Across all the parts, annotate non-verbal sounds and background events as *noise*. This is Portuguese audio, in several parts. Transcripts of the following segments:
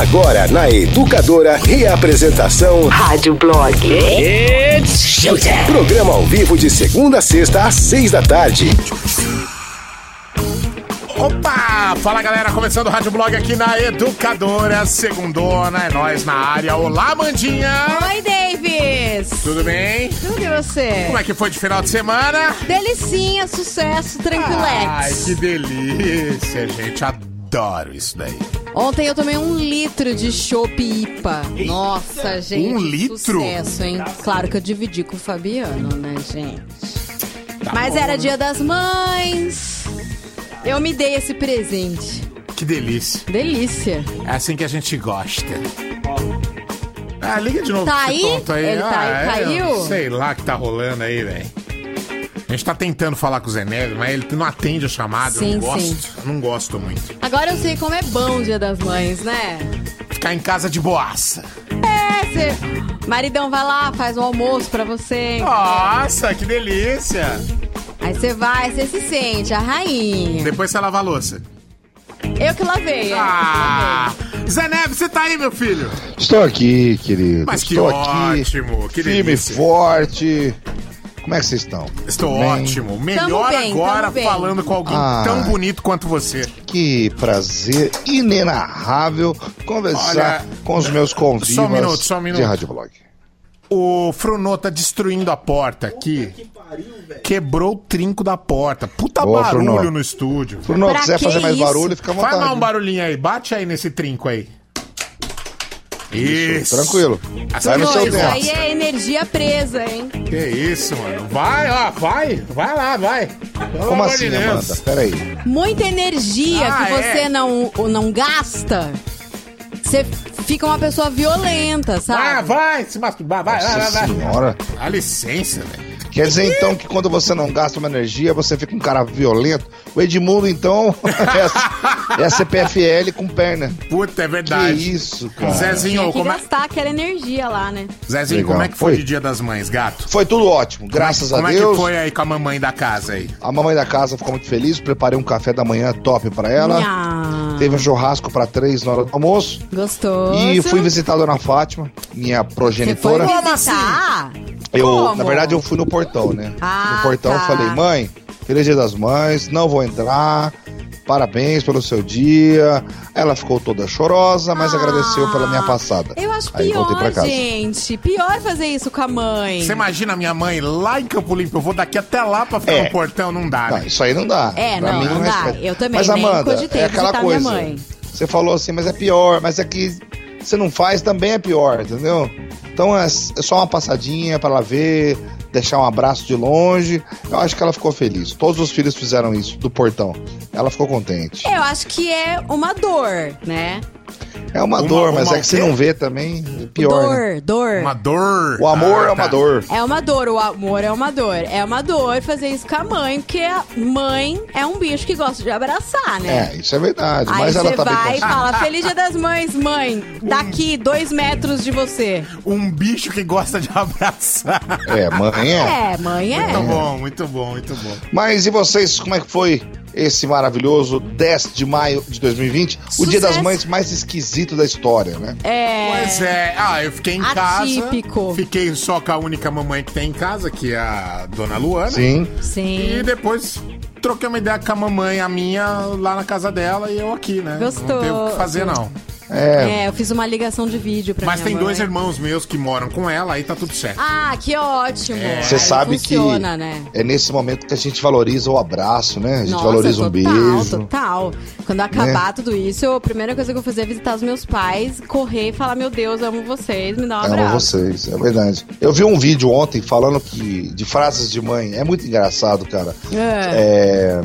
Agora na Educadora, reapresentação Rádio Blog. It's showtime. Programa ao vivo de segunda a sexta às seis da tarde. Opa! Fala galera, começando o Rádio Blog aqui na Educadora, segundona, é nós na área. Olá, Mandinha! Oi, Davis! Tudo bem? Tudo e você? Como é que foi de final de semana? Delicinha, sucesso, Ai, tranquilex. que delícia, gente. Adoro isso daí. Ontem eu tomei um litro de chopp IPA. Nossa, gente. Um litro? Sucesso, hein? Claro que eu dividi com o Fabiano, né, gente? Tá Mas bom, era né? dia das mães. Eu me dei esse presente. Que delícia. Delícia. É assim que a gente gosta. Ah, liga de novo Tá aí? aí. Ele tá aí, ah, caiu? eu Sei lá o que tá rolando aí, velho. A gente tá tentando falar com o Zé Neves, mas ele não atende a chamada. eu Sim, não gosto. sim. Eu não gosto muito. Agora eu sei como é bom o dia das mães, né? Ficar em casa de boaça. É, você... Maridão vai lá, faz o almoço pra você. Nossa, que delícia! Aí você vai, você se sente a rainha. Depois você lava a louça. Eu que lavei. Ah! Zé Neves, você tá aí, meu filho? Estou aqui, querido. Mas que Estou ótimo, que firme e delícia. forte. Como é que vocês estão? Estou bem? ótimo. Melhor bem, agora falando com alguém Ah. tão bonito quanto você. Que prazer inenarrável conversar Olha, com os meus convivas só um minuto, só um minuto. de Rádio Blog. O Frunô tá destruindo a porta aqui. Quebrou o trinco da porta. Puta Boa, barulho Frunô. no estúdio. Bruno, Pra quiser que fazer mais isso? barulho, fica à Faz vontade. mais um barulhinho aí. Bate aí nesse trinco aí. Isso. Tranquilo. Essa Vai no seu isso tempo. aí é energia presa, hein? Que isso, mano. Vai, ó, vai. Vai lá, vai. Pelo Como assim, de. Amanda? Peraí. Muita energia Ah, que você é? não, não gasta, você fica uma pessoa violenta, Vai, sabe? vai, se masturbar, vai, vai, vai, Nossa vai. senhora. Dá licença, velho. Quer dizer, então, que quando você não gasta uma energia, você fica um cara violento. O Edmundo, então, *laughs* é a, é a CPFL com perna. Puta, é Que verdade. isso, cara. Zezinho, Tem que como é... gastar aquela energia lá, né? Zezinho, Legal. como é que foi Oi. de Dia das Mães, gato? Foi tudo ótimo, graças como a é Deus. que foi aí com a mamãe da casa aí? A mamãe da casa ficou muito feliz, preparei um café da manhã top pra ela. Nha. Teve um churrasco pra três na hora do almoço. Gostoso. E fui visitar a dona Fátima, minha Você foi progenitora. Como visitar? Eu, Como? na verdade, eu fui no portão, né? Ah, no portão eu tá. falei, mãe, feliz dia das mães, não vou entrar. Parabéns pelo seu dia. Ela ficou toda chorosa, mas Ah, agradeceu pela minha passada. Eu acho Aí voltei pra pior, casa. gente. Pior fazer isso com a mãe. Você imagina a minha mãe lá em Campo Limpo? Eu vou daqui até lá pra ficar É. no portão, não dá, Não, né? isso aí não dá. É, Pra não, mim não dá. respeita. Eu também Mas, nem Amanda, cogitei é aquela coisa. minha mãe. Você falou assim, mas é pior, mas é que você não faz também é pior, entendeu? Então é, é só uma passadinha pra ela ver, deixar um abraço de longe. Eu acho que ela ficou feliz. Todos os filhos fizeram isso do portão. Ela ficou contente. Eu acho que é uma dor, né? É uma, Uma- dor, mas uma é que você não vê também, é pior. dor, né? dor. Uma dor. O amor Ah, é uma tá. dor. É uma dor, o amor é uma dor. É uma dor fazer isso com a mãe, porque a mãe é um bicho que gosta de abraçar, né? É, isso é verdade. Aí mas ela você tá bem vai e fala, Feliz Dia das Mães, mãe, daqui dois metros de você. Um bicho que gosta de abraçar. É, mãe é. É, mãe é. Muito bom, muito bom, muito bom. Mas e vocês, como é que foi esse maravilhoso 10 de maio de 2020? O dia das Sucesso. mães mais esquisito da história, né? É. Pois é, ah, eu fiquei em Atípico. casa. Fiquei só com a única mamãe que tem em casa, que é a dona Luana. Sim. Sim. E depois troquei uma ideia com a mamãe, a minha, lá na casa dela e eu aqui, né? Não Gostoso. tem o que fazer, não. É, É, eu fiz uma ligação de vídeo pra Mas minha tem mãe. dois irmãos meus que moram com ela, aí tá tudo certo. Ah, que ótimo. você Aí sabe funciona, que né? é nesse momento que a gente valoriza o abraço, né? A gente Nossa, valoriza um total, beijo. total. Quando acabar tudo isso, a primeira coisa que eu vou fazer é visitar os meus pais, correr e falar, meu Deus, amo vocês, me dá um Amo abraço. vocês, é verdade. Eu vi um vídeo ontem falando que de frases de mãe. É muito engraçado, cara. É. É,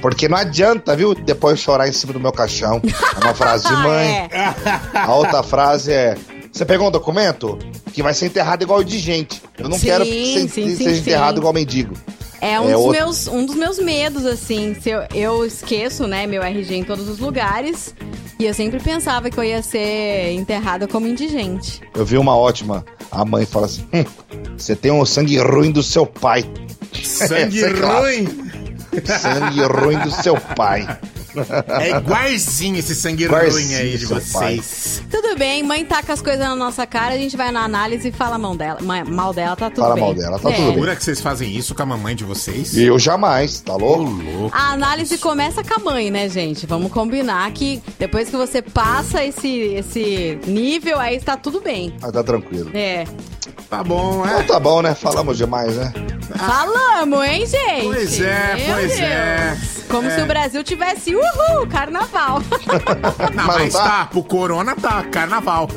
porque não adianta, viu, depois chorar em cima do meu caixão. É uma frase de *laughs* Ah, mãe. é. A outra frase é: Você pegou um documento que vai ser enterrado igual de gente. Eu não Sim, quero que você sim, sim, seja sim. enterrado igual mendigo. É um, É dos outro- meus, um dos meus medos, assim. Se eu, eu esqueço, né, meu RG em todos os lugares. E eu sempre pensava que eu ia ser enterrada como indigente. Eu vi uma ótima. A mãe fala assim: "Hum, Você tem o sangue ruim do seu pai. *laughs* Sangue é ruim. Sangue ruim do seu pai. É igualzinho esse sangue ruim aí de vocês. Tudo bem, mãe taca as coisas na nossa cara, a gente vai na análise e fala mão dela, ma- mal dela, tá tudo Fala bem. mal dela, tá É. tudo bem. Jura que vocês fazem isso com a mamãe de vocês? Eu jamais, tá louco? louco. A análise começa com a mãe, né, gente? Vamos combinar que depois que você passa esse, esse nível, aí está tudo bem. Mas tá tranquilo. É. Tá bom, Então é? tá bom, né? Falamos demais, né? Falamos, hein, gente? Pois é, Meu pois Deus. é. Como É. se o Brasil tivesse, uhul, carnaval. Não, Mas mas tá? tá, pro Corona tá, carnaval.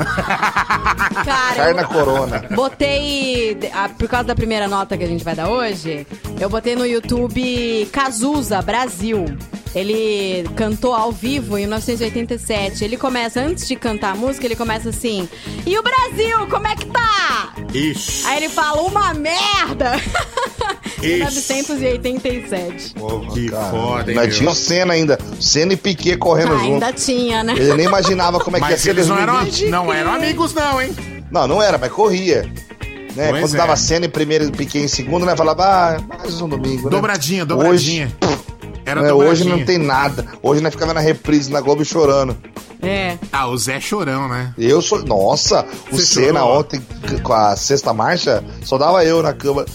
Cara, Carna eu corona. botei, por causa da primeira nota que a gente vai dar hoje, eu botei no YouTube Cazuza, Brasil. Ele cantou ao vivo em 1987. Ele começa, antes de cantar a música, ele começa assim: E o Brasil, como é que tá? Ixi. Aí ele fala: Uma merda! *laughs* em Ixi. 1987. Porra, Que foda, hein, Mas meu? tinha o Senna ainda. Senna e Piquet correndo Ah, junto. ainda tinha, né? Ele nem imaginava como é que ia Mas ser eles não eram, 2020. não eram amigos, não, hein? Não, não era, mas corria. Né? Pois Quando é. dava Senna em primeiro e Piquet em segundo, né? Falava, ah, mais um domingo, né? Dobradinha, dobradinha. Era Hoje, né, hoje não tem nada. Hoje nós ficava na reprise na Globo chorando. É. Ah, o Zé Chorão, né? Eu sou. Nossa, o Você Senna chorou? ontem com a sexta marcha, só dava eu na cama.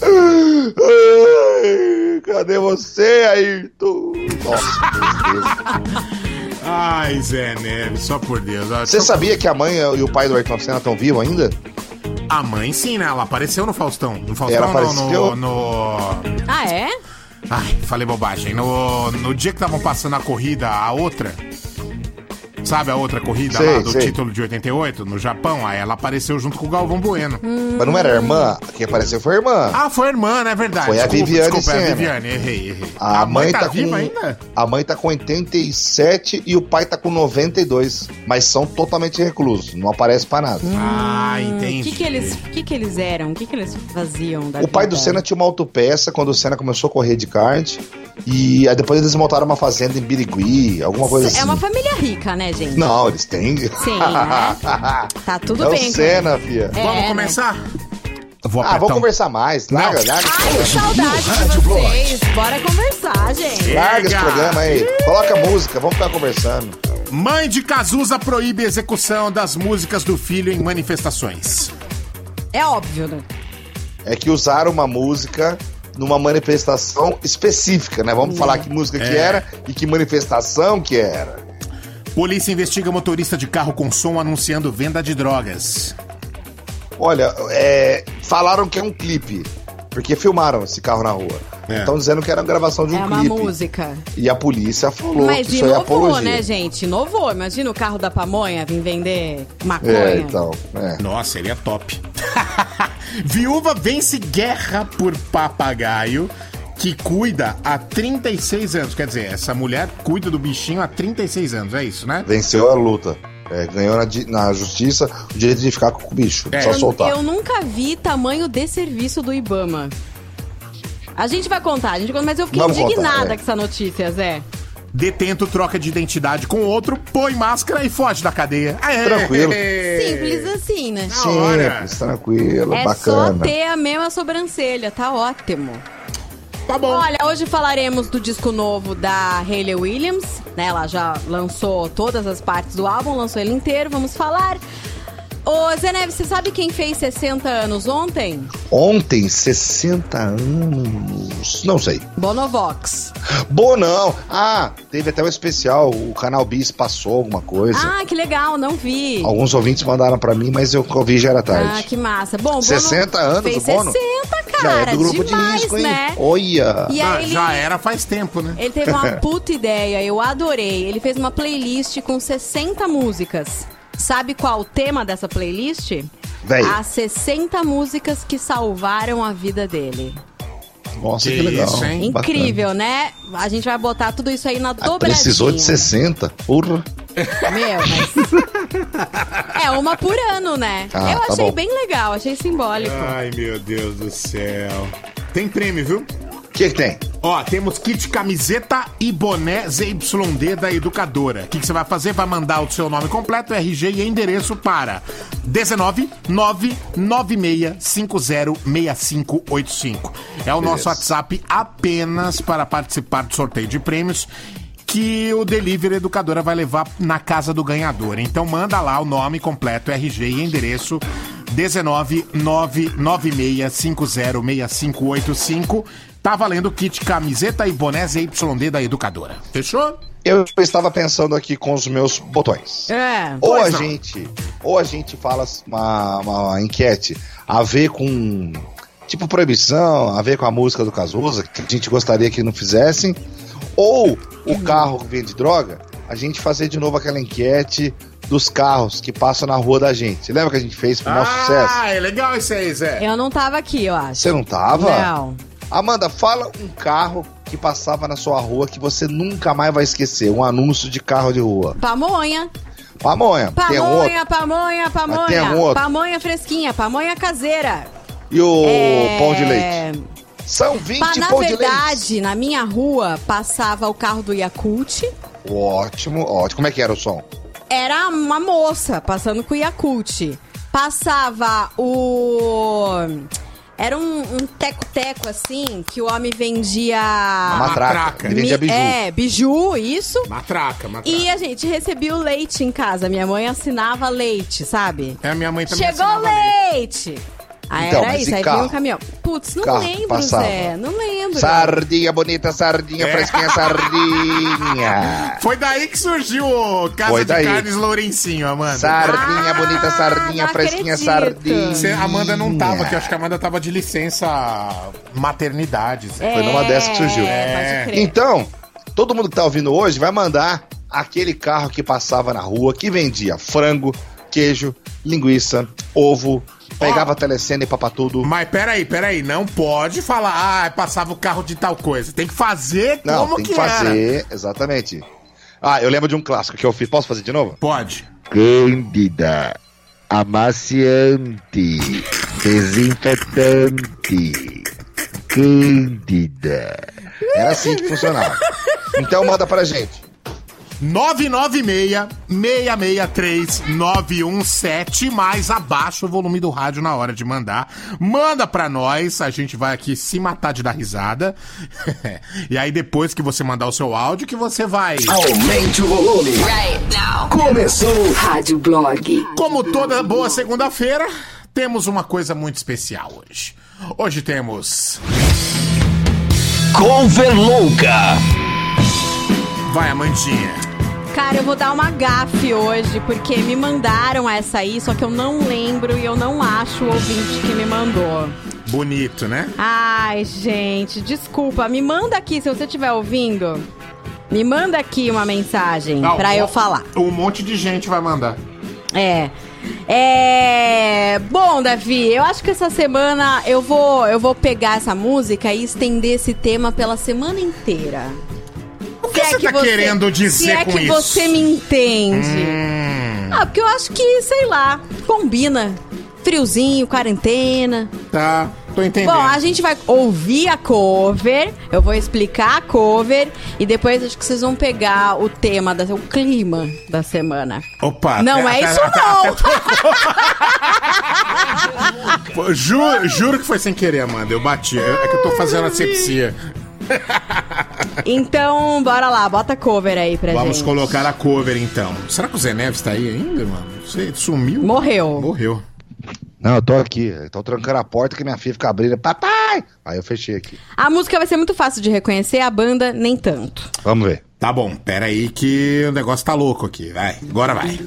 Ai, cadê você, Ayrton? Nossa, meu Deus. *laughs* Ai, Zé Neves, só por Deus. Ó, Você só- sabia que a mãe e o pai do Ayrton Senna estão vivos ainda? A mãe sim, né? Ela apareceu no Faustão. No Faustão Ela apareceu? no, no... Ah, é? Ai, falei bobagem. No, no dia que estavam passando a corrida, a outra... Sabe a outra corrida Sei, lá do sei. título de 88, no Japão? Aí ela apareceu junto com o Galvão Bueno. Mas não era a irmã? Quem apareceu foi a irmã. Ah, foi a irmã, né? É verdade. Foi a Desculpa, Viviane Desculpa, é a Senna. Viviane. Errei, errei. A, mãe, tá, viva com ainda? A mãe tá com 87 e o pai tá com 92, mas são totalmente reclusos, não aparece pra nada. Ah, O entendi. que, que, eles, que, que eles eram? O que, que eles faziam da O pai vida? do Senna tinha uma autopeça quando o Senna começou a correr de kart. E aí depois eles montaram uma fazenda em Birigui, alguma coisa assim. É uma família rica, né, gente? Não, eles têm. Sim, né? *laughs* Tá tudo é bem. o Senna, fia. É, Vamos né? começar? Vou Ah, vamos um- conversar mais. Larga, Não. larga. Ai, saudade de vocês. Bora conversar, gente. Larga esse programa aí. Coloca a música, vamos ficar conversando. Mãe de Cazuza proíbe execução das músicas do filho em manifestações. É óbvio, né? É que usaram uma música numa manifestação específica, né? Vamos falar que música que É. era e que manifestação que era. Polícia investiga motorista de carro com som anunciando venda de drogas. Olha, é, falaram que é um clipe, porque filmaram esse carro na rua. É. Estão dizendo que era uma gravação de um É uma clipe. música. E a polícia falou Mas que isso aí é inovou, apologia. né, gente? Inovou. Imagina o carro da pamonha vir vender maconha. É, então. É. Nossa, seria top. *laughs* Viúva vence guerra por papagaio que cuida há 36 anos. Quer dizer, essa mulher cuida do bichinho há 36 anos, é isso, né? Venceu a luta. É, ganhou na, na justiça o direito de ficar com o bicho. É. Só Eu- soltar. Eu nunca vi tamanho de serviço do Ibama. A gente vai contar, a gente conta, mas eu fiquei Vamos contar, indignada é. com essa notícia, Zé. Detento troca de identidade com outro, põe máscara e foge da cadeia. Tranquilo. Simples assim, né? Simples, tranquilo, É só bacana. ter a mesma sobrancelha, tá ótimo. Tá bom. Olha, hoje falaremos do disco novo da Hayley Williams, né? Ela já lançou todas as partes do álbum, lançou ele inteiro, vamos falar. Ô, Zé Neves, você sabe quem fez 60 anos ontem? Ontem, 60 anos. Não sei. Bonovox. Bom, não. Ah, teve até um especial. O canal Bis passou alguma coisa. Ah, que legal, não vi. Alguns ouvintes mandaram pra mim, mas eu vi já era tarde. Ah, que massa. Bom, Bono 60 anos fez o Bono? 60, já cara. é do grupo demais, de risco, hein? né? Olha. E Ah, aí ele, Já era faz tempo, né? ele teve uma *laughs* puta ideia, eu adorei. Ele fez uma playlist com 60 músicas. Sabe qual o tema dessa playlist? Véi. As 60 músicas que salvaram a vida dele. Nossa, Que que, legal. isso, hein? Incrível, né? A gente vai botar tudo isso aí na. Ah, dobradinha. precisou de 60. Porra. Meu, mas... é uma por ano, né? Ah, eu tá achei bom. bem legal, achei simbólico. Ai, meu Deus do céu. Tem prêmio, viu? O que, que tem? Ó, temos kit camiseta e boné ZYD da Educadora. O que, que você vai fazer? Vai mandar o seu nome completo, RG e endereço para 19 996 506585. É o nosso WhatsApp apenas para participar do sorteio de prêmios. que o Delivery Educadora vai levar na casa do ganhador. Então manda lá o nome completo, RG e endereço 19996506585. Tá valendo kit camiseta e boné ZYD da Educadora. Fechou? Eu estava pensando aqui com os meus botões. É. Ou a não. gente, ou a gente fala uma, uma enquete a ver com tipo proibição, a ver com a música do Cazuza, que a gente gostaria que não fizessem, ou o carro que vende droga, a gente fazer de novo aquela enquete dos carros que passam na rua da gente. Lembra que a gente fez pro nosso sucesso? Ah, é legal isso aí, Zé. Eu não tava aqui, eu acho. Você não tava? Não. Amanda, fala um carro que passava na sua rua que você nunca mais vai esquecer. Um anúncio de carro de rua. Pamonha. Pamonha. Tem outro. Pamonha, pamonha, pamonha. outro? Pamonha fresquinha, pamonha caseira. E o É, pão de leite. São 20 Pa- na pão de leite. verdade, na minha rua passava o carro do Yakult. Ótimo, ótimo. Como é que era o som? Era uma moça passando com o Yakult. Passava o. Era um um teco-teco assim, que o homem vendia. Matraca. matraca. Ele vendia biju. É, biju, isso. Matraca, matraca. E a gente recebia o leite em casa. Minha mãe assinava leite, sabe? É, a minha mãe também Chegou assinava leite! Aí Então, era mas isso, aí carro? um caminhão. Putz, não Carro lembro, passava? Zé. Não lembro. Sardinha bonita, sardinha É. fresquinha, sardinha. *laughs* Foi daí que surgiu o Casa Foi de daí. Carnes Lourencinho, Amanda. Sardinha Ah, bonita, sardinha fresquinha, acredito. sardinha. Você- a Amanda não tava, que eu acho que a Amanda tava de licença maternidade. Zé. Foi numa dessa que surgiu. É, pode crer. Então, todo mundo que tá ouvindo hoje vai mandar aquele carro que passava na rua, que vendia frango, queijo, linguiça, ovo, pegava a telecena e papatudo. Mas peraí, peraí, não pode falar, ah, passava o carro de tal coisa. Tem que fazer Não, como tem que, que, era. fazer, exatamente. Ah, eu lembro de um clássico que eu fiz. Posso fazer de novo? Pode. Cândida, amaciante, desinfetante, cândida. Era assim que funcionava. Então manda pra gente. 996-663-917, mais abaixo o volume do rádio na hora de mandar. Manda pra nós, a gente vai aqui se matar de dar risada. *laughs* e aí depois que você mandar o seu áudio, que você vai... Aumente o volume. Começou. Rádio Blog. Como toda boa segunda-feira, temos uma coisa muito especial hoje. Hoje temos... Cover louca. Vai, Amandinha. Cara, eu vou dar uma gafe hoje, porque me mandaram essa aí, só que eu não lembro e eu não acho o ouvinte que me mandou. Bonito, né? Ai, gente, desculpa. Me manda aqui, se você estiver ouvindo. Me manda aqui uma mensagem Ah, pra um eu falar. Um monte de gente vai mandar. É. É. Bom, Davi, eu acho que essa semana eu vou, eu vou pegar essa música e estender esse tema pela semana inteira. O que Se é você tá querendo dizer se é com que isso? você me entende. Hum, Ah, porque eu acho que, sei lá, combina. Friozinho, quarentena. tá, tô entendendo. Bom, a gente vai ouvir a cover, eu vou explicar a cover e depois acho que vocês vão pegar o tema, da, o clima da semana. Opa, Não até- é até- isso até- não! *laughs* Juro, juro que foi sem querer, Amanda. Eu bati. É que eu tô fazendo asepsia. *laughs* Então, bora lá, bota a cover aí pra Vamos gente. colocar a cover então. Será que o Zé Neves tá aí ainda, mano? Você sumiu? Morreu. Morreu. Não, eu tô aqui. Tô trancando a porta que minha filha fica abrindo. Papai! Aí eu fechei aqui. A música vai ser muito fácil de reconhecer, a banda nem tanto. Vamos ver. Tá bom, pera aí que o negócio tá louco aqui. Vai, agora vai.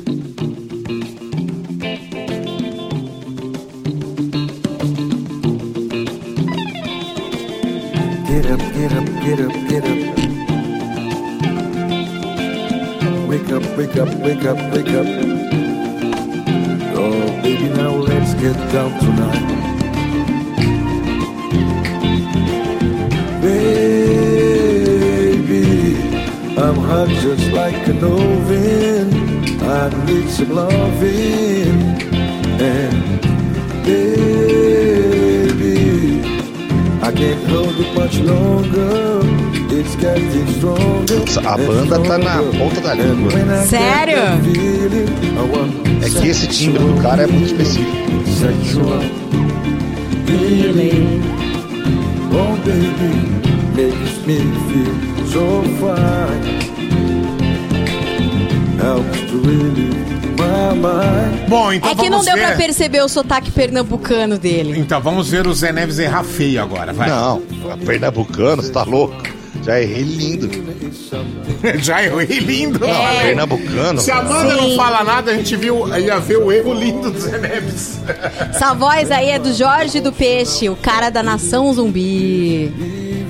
Get up, get up, get up. Wake up, wake up, wake up, wake up. Oh, baby, now let's get down tonight. Baby, I'm hot just like an oven. I need some loving. And baby, A banda tá na ponta da língua. Sério? É que esse timbre do cara é muito específico. Oh, baby, makes me feel so fine. helps to mind. Bom, então É que não deu ver. pra perceber o sotaque pernambucano dele. Então vamos ver o Zé Neves errar feio agora, vai. Não, Pernambucano, você tá louco? Já errei lindo. *laughs* Já errei lindo. É. Pernambucano. Se a Amanda Sim. não fala nada, a gente viu, ia ver o erro lindo do Zé Neves. Essa voz aí é do Jorge do Peixe, o cara da nação zumbi.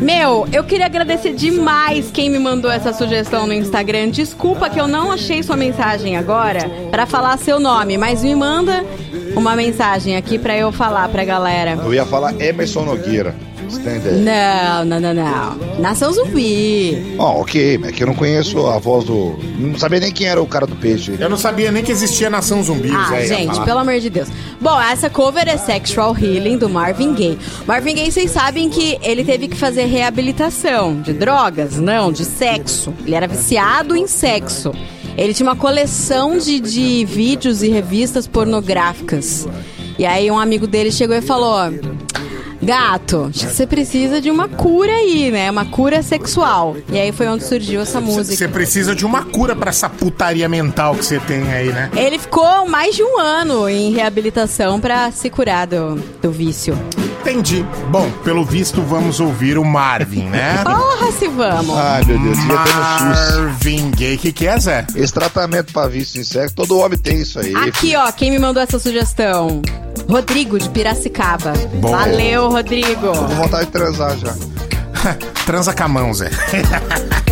Meu, eu queria agradecer demais quem me mandou essa sugestão no Instagram. Desculpa que eu não achei sua mensagem agora pra falar seu nome, mas me manda uma mensagem aqui pra eu falar pra galera. Eu ia falar Emerson Nogueira. Você tem ideia? Não, não, não, não. Nação zumbi. Ó, ok, mas é que eu não conheço a voz do. Não sabia nem quem era o cara do peixe. Eu não sabia nem que existia Nação Zumbi, o Ah, Zé gente, pelo amor de Deus. Bom, essa cover é Sexual Healing do Marvin Gaye. Marvin Gaye, vocês sabem que ele teve que fazer reabilitação de drogas? Não, de sexo. Ele era viciado em sexo. Ele tinha uma coleção de, de vídeos e revistas pornográficas. E aí um amigo dele chegou e falou: Gato, acho que você precisa de uma cura aí, né? Uma cura sexual. E aí foi onde surgiu essa música. Você precisa de uma cura pra essa putaria mental que você tem aí, né? Ele ficou mais de um ano em reabilitação pra se curar do, do vício. Entendi. Bom, pelo visto, vamos ouvir o Marvin, né? *laughs* Porra, se vamos! Ai, meu Deus, devia ter no SUS. Marvin Gaye. O que, que é, Zé? Esse tratamento pra vício em sexo, todo homem tem isso aí. Aqui, ó, quem me mandou essa sugestão? Rodrigo, de Piracicaba. Bom. Valeu, Rodrigo. Tô com vontade de transar já. *laughs* Transa com a mão, Zé. *laughs*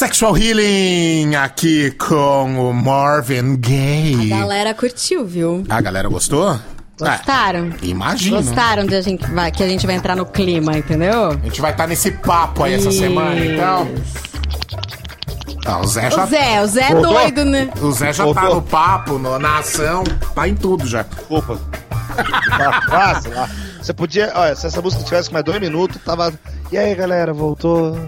Sexual Healing aqui com o Marvin Gaye. A galera curtiu, viu? A galera gostou? Gostaram? Ah, imagino. Gostaram de a gente vai, que a gente vai entrar no clima, entendeu? A gente vai estar nesse papo aí essa Isso. semana, então. Ah, o Zé já, O Zé, o Zé é doido, né? o Zé já tá Voltou. no papo, no- na ação, tá em tudo já. Lá. Você podia. Olha, se essa música tivesse mais dois minutos, tava. E aí, galera, voltou.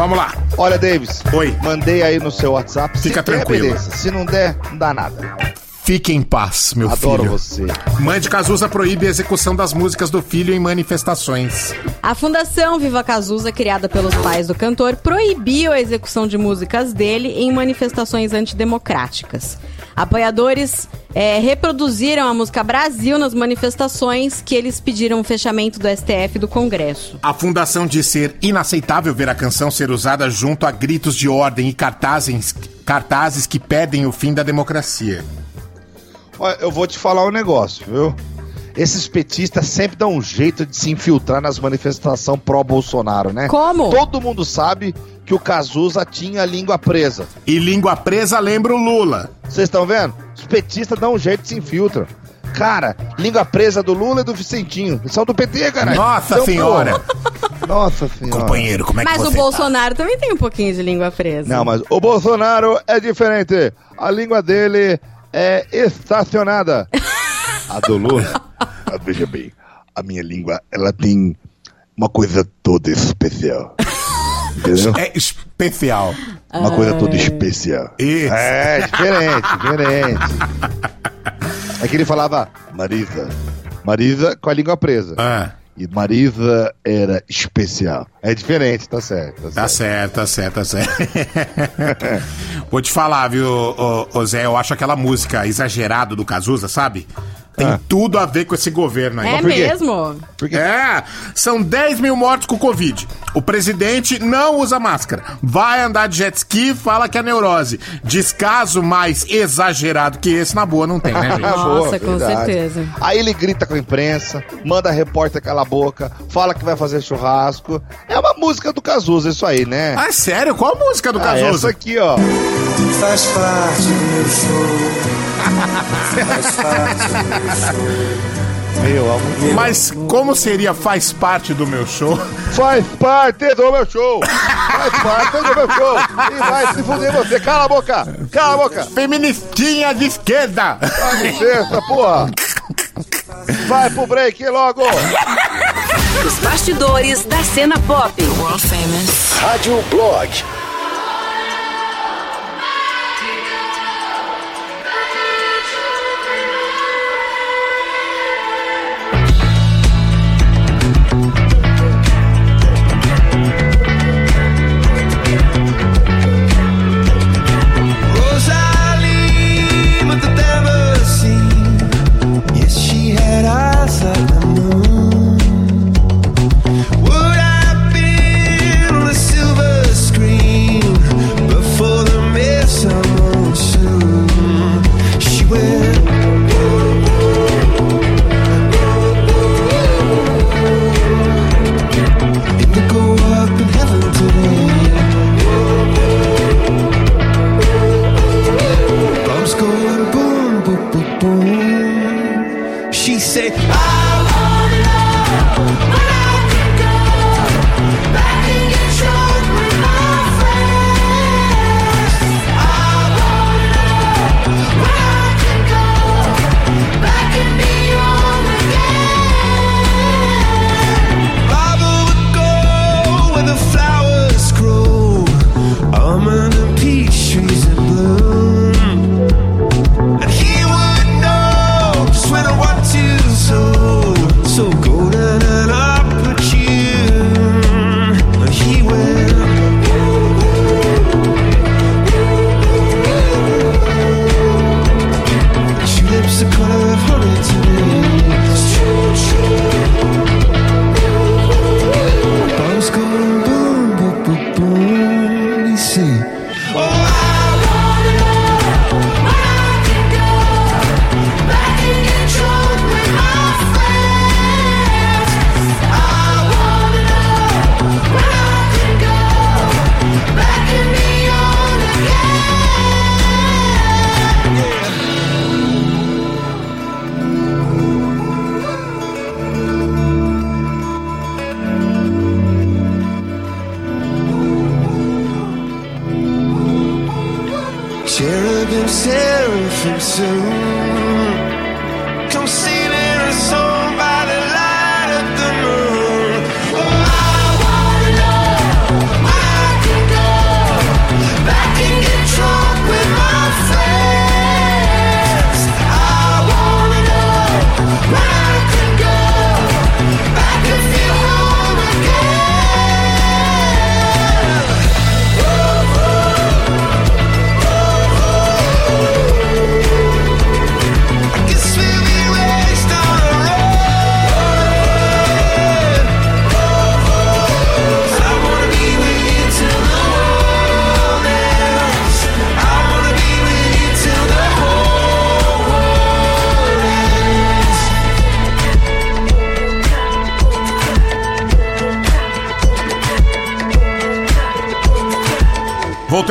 Vamos lá. Olha, Davis. Oi. Mandei aí no seu WhatsApp. Fica tranquilo. beleza. Se não der, não dá nada. Fique em paz, meu Adoro filho. você. Mãe de Cazuza proíbe a execução das músicas do filho em manifestações. A Fundação Viva Cazuza, criada pelos pais do cantor, proibiu a execução de músicas dele em manifestações antidemocráticas. Apoiadores eh, reproduziram a música Brasil nas manifestações que eles pediram o fechamento do STF e do Congresso. A fundação diz ser inaceitável ver a canção ser usada junto a gritos de ordem e cartazes, cartazes que pedem o fim da democracia. Olha, eu vou te falar um negócio, viu? Esses petistas sempre dão um jeito de se infiltrar nas manifestações pró-Bolsonaro, né? Como? Todo mundo sabe que o Cazuza tinha língua presa. E língua presa lembra o Lula. Vocês estão vendo? Os petistas dão um jeito de se infiltram. Cara, língua presa do Lula e do Vicentinho. São do PT, cara. Nossa Então, senhora. pô. *laughs* Nossa senhora. Companheiro, como é que Mas você o Bolsonaro também tem um pouquinho de língua presa. Não, mas o Bolsonaro é diferente. A língua dele é estacionada. *laughs* A do Lula. Ah, veja bem, a minha língua, ela tem uma coisa toda especial. Entendeu? tá? É especial. Uma coisa toda especial. Isso. É, diferente, diferente. É que ele falava Marisa. Marisa com a língua presa. Ah, E Marisa era especial. É diferente, tá certo. Tá tá certo. certo, tá certo, tá certo. Vou te falar, viu, ô, ô, Zé, eu acho aquela música exagerado do Cazuza, sabe? Tem Ah. tudo a ver com esse governo aí. É por mesmo? Porque É, são 10 mil mortos com Covid. O presidente não usa máscara. Vai andar de jet ski, fala que é neurose. Descaso mais exagerado que esse, na boa, não tem, né, *laughs* gente? Nossa, com certeza. Aí ele grita com a imprensa, manda a repórter calar a boca, fala que vai fazer churrasco. É uma música do Cazuza, isso aí, né? Ah, sério? Qual a música do Ah, essa Cazuza? aqui, ó. Faz parte do meu show. Faz parte do meu show. Meu amor. Mas como seria faz parte do meu show? Faz parte do meu show! Faz parte do meu show! E vai se fuder você! Cala a boca! Cala a boca! Feministinha de esquerda! Vai licença, porra! Vai pro break logo! Os bastidores da cena pop. Rádio Blog.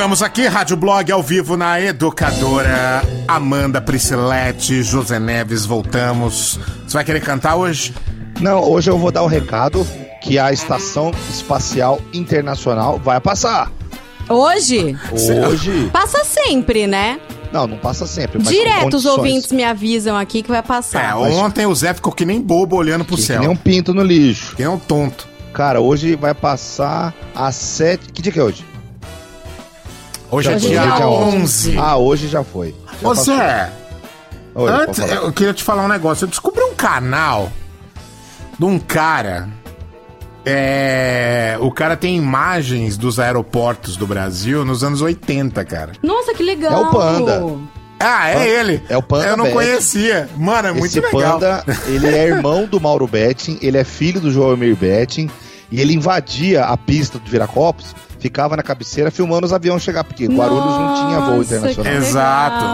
Voltamos aqui, Rádio Blog ao vivo na Educadora. Amanda Priscilete, José Neves, voltamos. Você vai querer cantar hoje? Não, hoje eu vou dar o recado que a Estação Espacial Internacional vai passar. Hoje? Hoje. Passa sempre, né? Não, não passa sempre. Direto os ouvintes me avisam aqui que vai É, passar. ontem o Zé ficou que nem bobo olhando pro Que céu. nem um pinto no lixo. Que nem um tonto. Cara, hoje vai passar às sete. Que dia que é hoje? Hoje é Hoje é dia dia 11. Ah, hoje já foi. Já Ô passou. Zé, Oi, antes, eu queria te falar um negócio. Eu descobri um canal de um cara. É, o cara tem imagens dos aeroportos do Brasil nos anos 80, cara. Nossa, que legal. É o Panda. Ah, é ele. É o Panda Eu não Betting. conhecia. Mano, é muito Esse legal. panda, ele é irmão do Mauro Betting, ele é filho do João Emir Betting, e ele invadia a pista do Viracopos, ficava na cabeceira filmando os aviões chegar, porque Guarulhos não tinha voo internacional. Exato.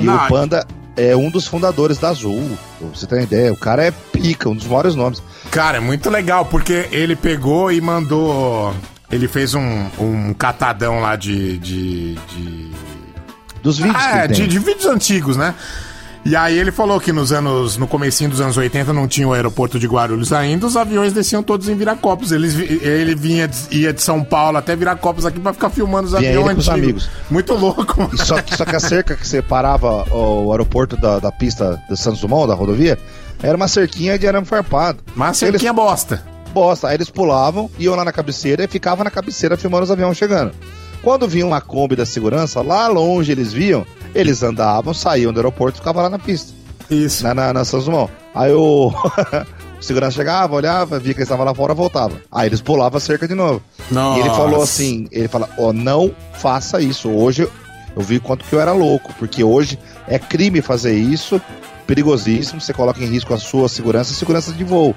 E Não, o Panda é um dos fundadores da Azul, pra você ter uma ideia. O cara é pica, um dos maiores nomes. Cara, é muito legal, porque ele pegou e mandou. Ele fez um, um catadão lá de. de, de... Dos vídeos Ah, que é, de, de vídeos antigos, né? E aí ele falou que nos anos. No comecinho dos anos 80 não tinha o aeroporto de Guarulhos ainda, os aviões desciam todos em Viracopos. Eles, ele vinha, ia de São Paulo até Viracopos aqui pra ficar filmando os aviões com os antigos. amigos. Muito louco. E Só, que- só que a cerca que separava o aeroporto da, da pista de Santos Dumont, da rodovia, era uma cerquinha de arame farpado. Mas Eles- cerquinha bosta. bosta. Aí eles pulavam, iam lá na cabeceira e ficavam na cabeceira filmando os aviões chegando. Quando vinha uma Kombi da segurança, lá longe eles viam, eles andavam, saíam do aeroporto e ficavam lá na pista, Isso. na, na, na Dumont. Aí o... *laughs* o segurança chegava, olhava, via que eles estavam lá fora, voltava. Aí eles pulavam a cerca de novo. Nossa. E ele falou assim, ele fala, ó, não faça isso. Hoje eu vi quanto que eu era louco, porque hoje é crime fazer isso, perigosíssimo, você coloca em risco a sua segurança e segurança de voo.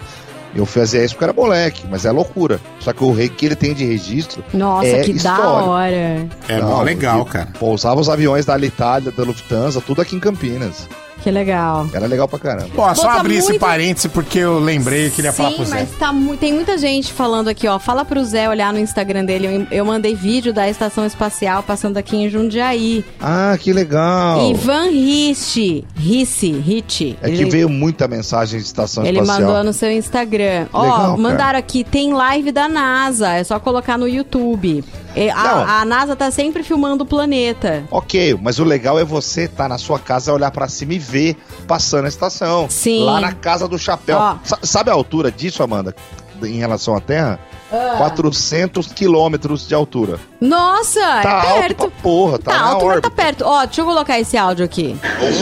Eu fazia isso porque era moleque, mas é loucura. Só que o rei que ele tem de registro Nossa, é que da histórico. hora. É Não, legal, cara. Pousava os aviões da Alitalia, da Lufthansa, tudo aqui em Campinas. Que legal. Era legal pra caramba. Ó, só tá abrir esse muito- parêntese porque eu lembrei e queria falar pro Sim, Zé. mas tá mu- tem muita gente falando aqui, ó. Fala pro Zé olhar no Instagram dele. Eu, eu mandei vídeo da estação espacial passando aqui em Jundiaí. Ah, que legal. Ivan Rich. Risse, Rich. É que veio muita mensagem de estação Ele espacial. mandou no seu Instagram. Ó, Legal, cara. mandaram aqui, tem live da NASA. É só colocar no YouTube. Não. a, a NASA tá sempre filmando o planeta. Ok, mas o legal é você estar na sua casa, olhar pra cima e ver passando a estação. Sim. Lá na casa do chapéu. Ó. Sa- Sabe a altura disso, Amanda? Em relação à Terra? Ah. 400 quilômetros de altura. Nossa, Tá é alto perto. pra porra, tá, Tá alto, mas órbita. tá perto. Ó, deixa eu colocar esse áudio aqui.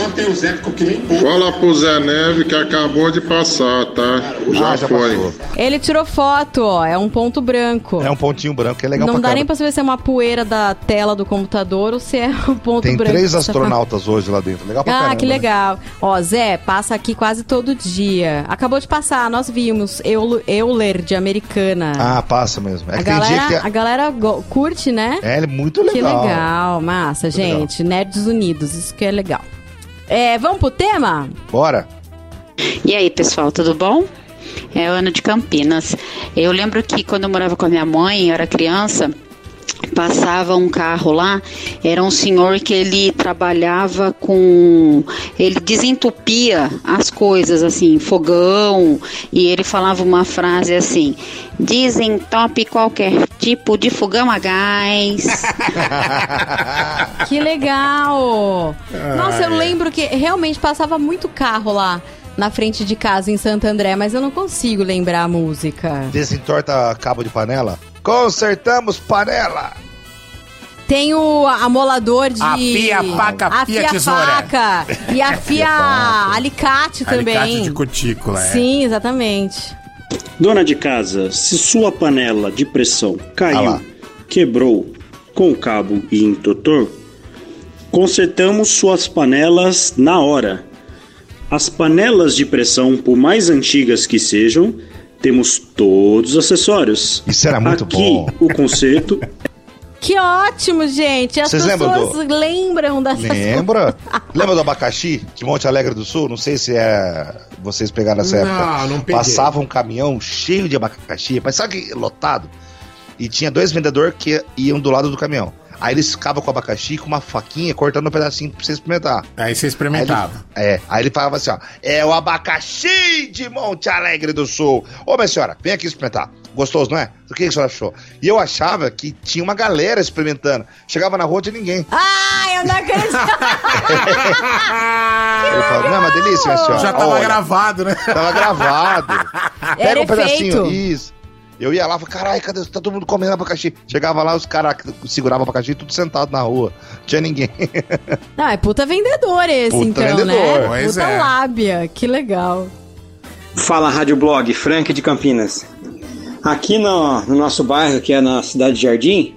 Ontem o Zé ficou que nem. Fala pro Zé Neve que acabou de passar, tá? Já, Ah, já foi. passou. Ele tirou foto, ó. É um ponto branco. É um pontinho branco, que é legal Não pra dá nem caramba. pra saber se é uma poeira da tela do computador ou se é *laughs* um ponto Tem branco. três que você tá astronautas hoje lá dentro. Legal pra Ah, caramba. que né? legal. Ó, Zé, passa aqui quase todo dia. Acabou de passar, nós vimos Eul- Euler de Americana. Ah, passa mesmo. É a, que tem dia galera, que a é... galera go- curte, né? É, é muito Que legal. legal, massa, Muito legal. gente. Nerds Unidos, isso que é legal. É, vamos pro tema? Bora. E aí, pessoal, tudo bom? É o Ana de Campinas. Eu lembro que quando eu morava com a minha mãe, eu era criança, passava um carro lá, era um senhor que ele trabalhava com. Ele desentupia as coisas, assim, fogão, e ele falava uma frase assim: desentope qualquer tipo de fogão a gás. *laughs* Que legal! Nossa, eu lembro que realmente passava muito carro lá na frente de casa em Santo André, mas eu não consigo lembrar a música. Desentorta cabo de panela. Consertamos panela. Tem o amolador de. Afia a faca, afia a afia tesoura. faca. E afia *laughs* alicate também. Alicate de cutícula, é. Sim, exatamente. Dona de casa, se sua panela de pressão Ah caiu, lá. quebrou com cabo e entotor, consertamos suas panelas na hora. As panelas de pressão, por mais antigas que sejam, temos todos os acessórios. Isso era muito Aqui, bom. o conserto *laughs* Que ótimo, gente. As Vocês lembram pessoas lembram dessas Lembra? *laughs* Lembra do abacaxi de Monte Alegre do Sul? Não sei se é vocês pegaram essa Não, época. não peguei. Passava um caminhão cheio de abacaxi, mas sabe que lotado? E tinha dois vendedores que iam do lado do caminhão. Aí eles ficavam com o abacaxi com uma faquinha cortando um pedacinho pra você experimentar. Aí você experimentava. Aí ele, é, aí ele falava assim, ó, é o abacaxi de Monte Alegre do Sul. Ô, minha senhora, vem aqui experimentar. Gostoso, não é? O que a senhora achou? E eu achava que tinha uma galera experimentando. Chegava na rua, tinha ninguém. Ai, eu não acredito. *laughs* Ele falava, não, é uma delícia, minha senhora. Já tava Olha, gravado, né? Tava gravado. *laughs* Pega Era um pedacinho. Isso. Eu ia lá e falava, caralho, cadê? Tá todo mundo comendo abacaxi. Chegava lá, os caras seguravam abacaxi, tudo sentado na rua. Não tinha ninguém. *laughs* Não, é puta vendedor esse, Puta então, vendedor. né? Pois puta é. lábia. Que legal. Fala Rádio Blog, Frank de Campinas. Aqui no, no nosso bairro, que é na cidade de Jardim,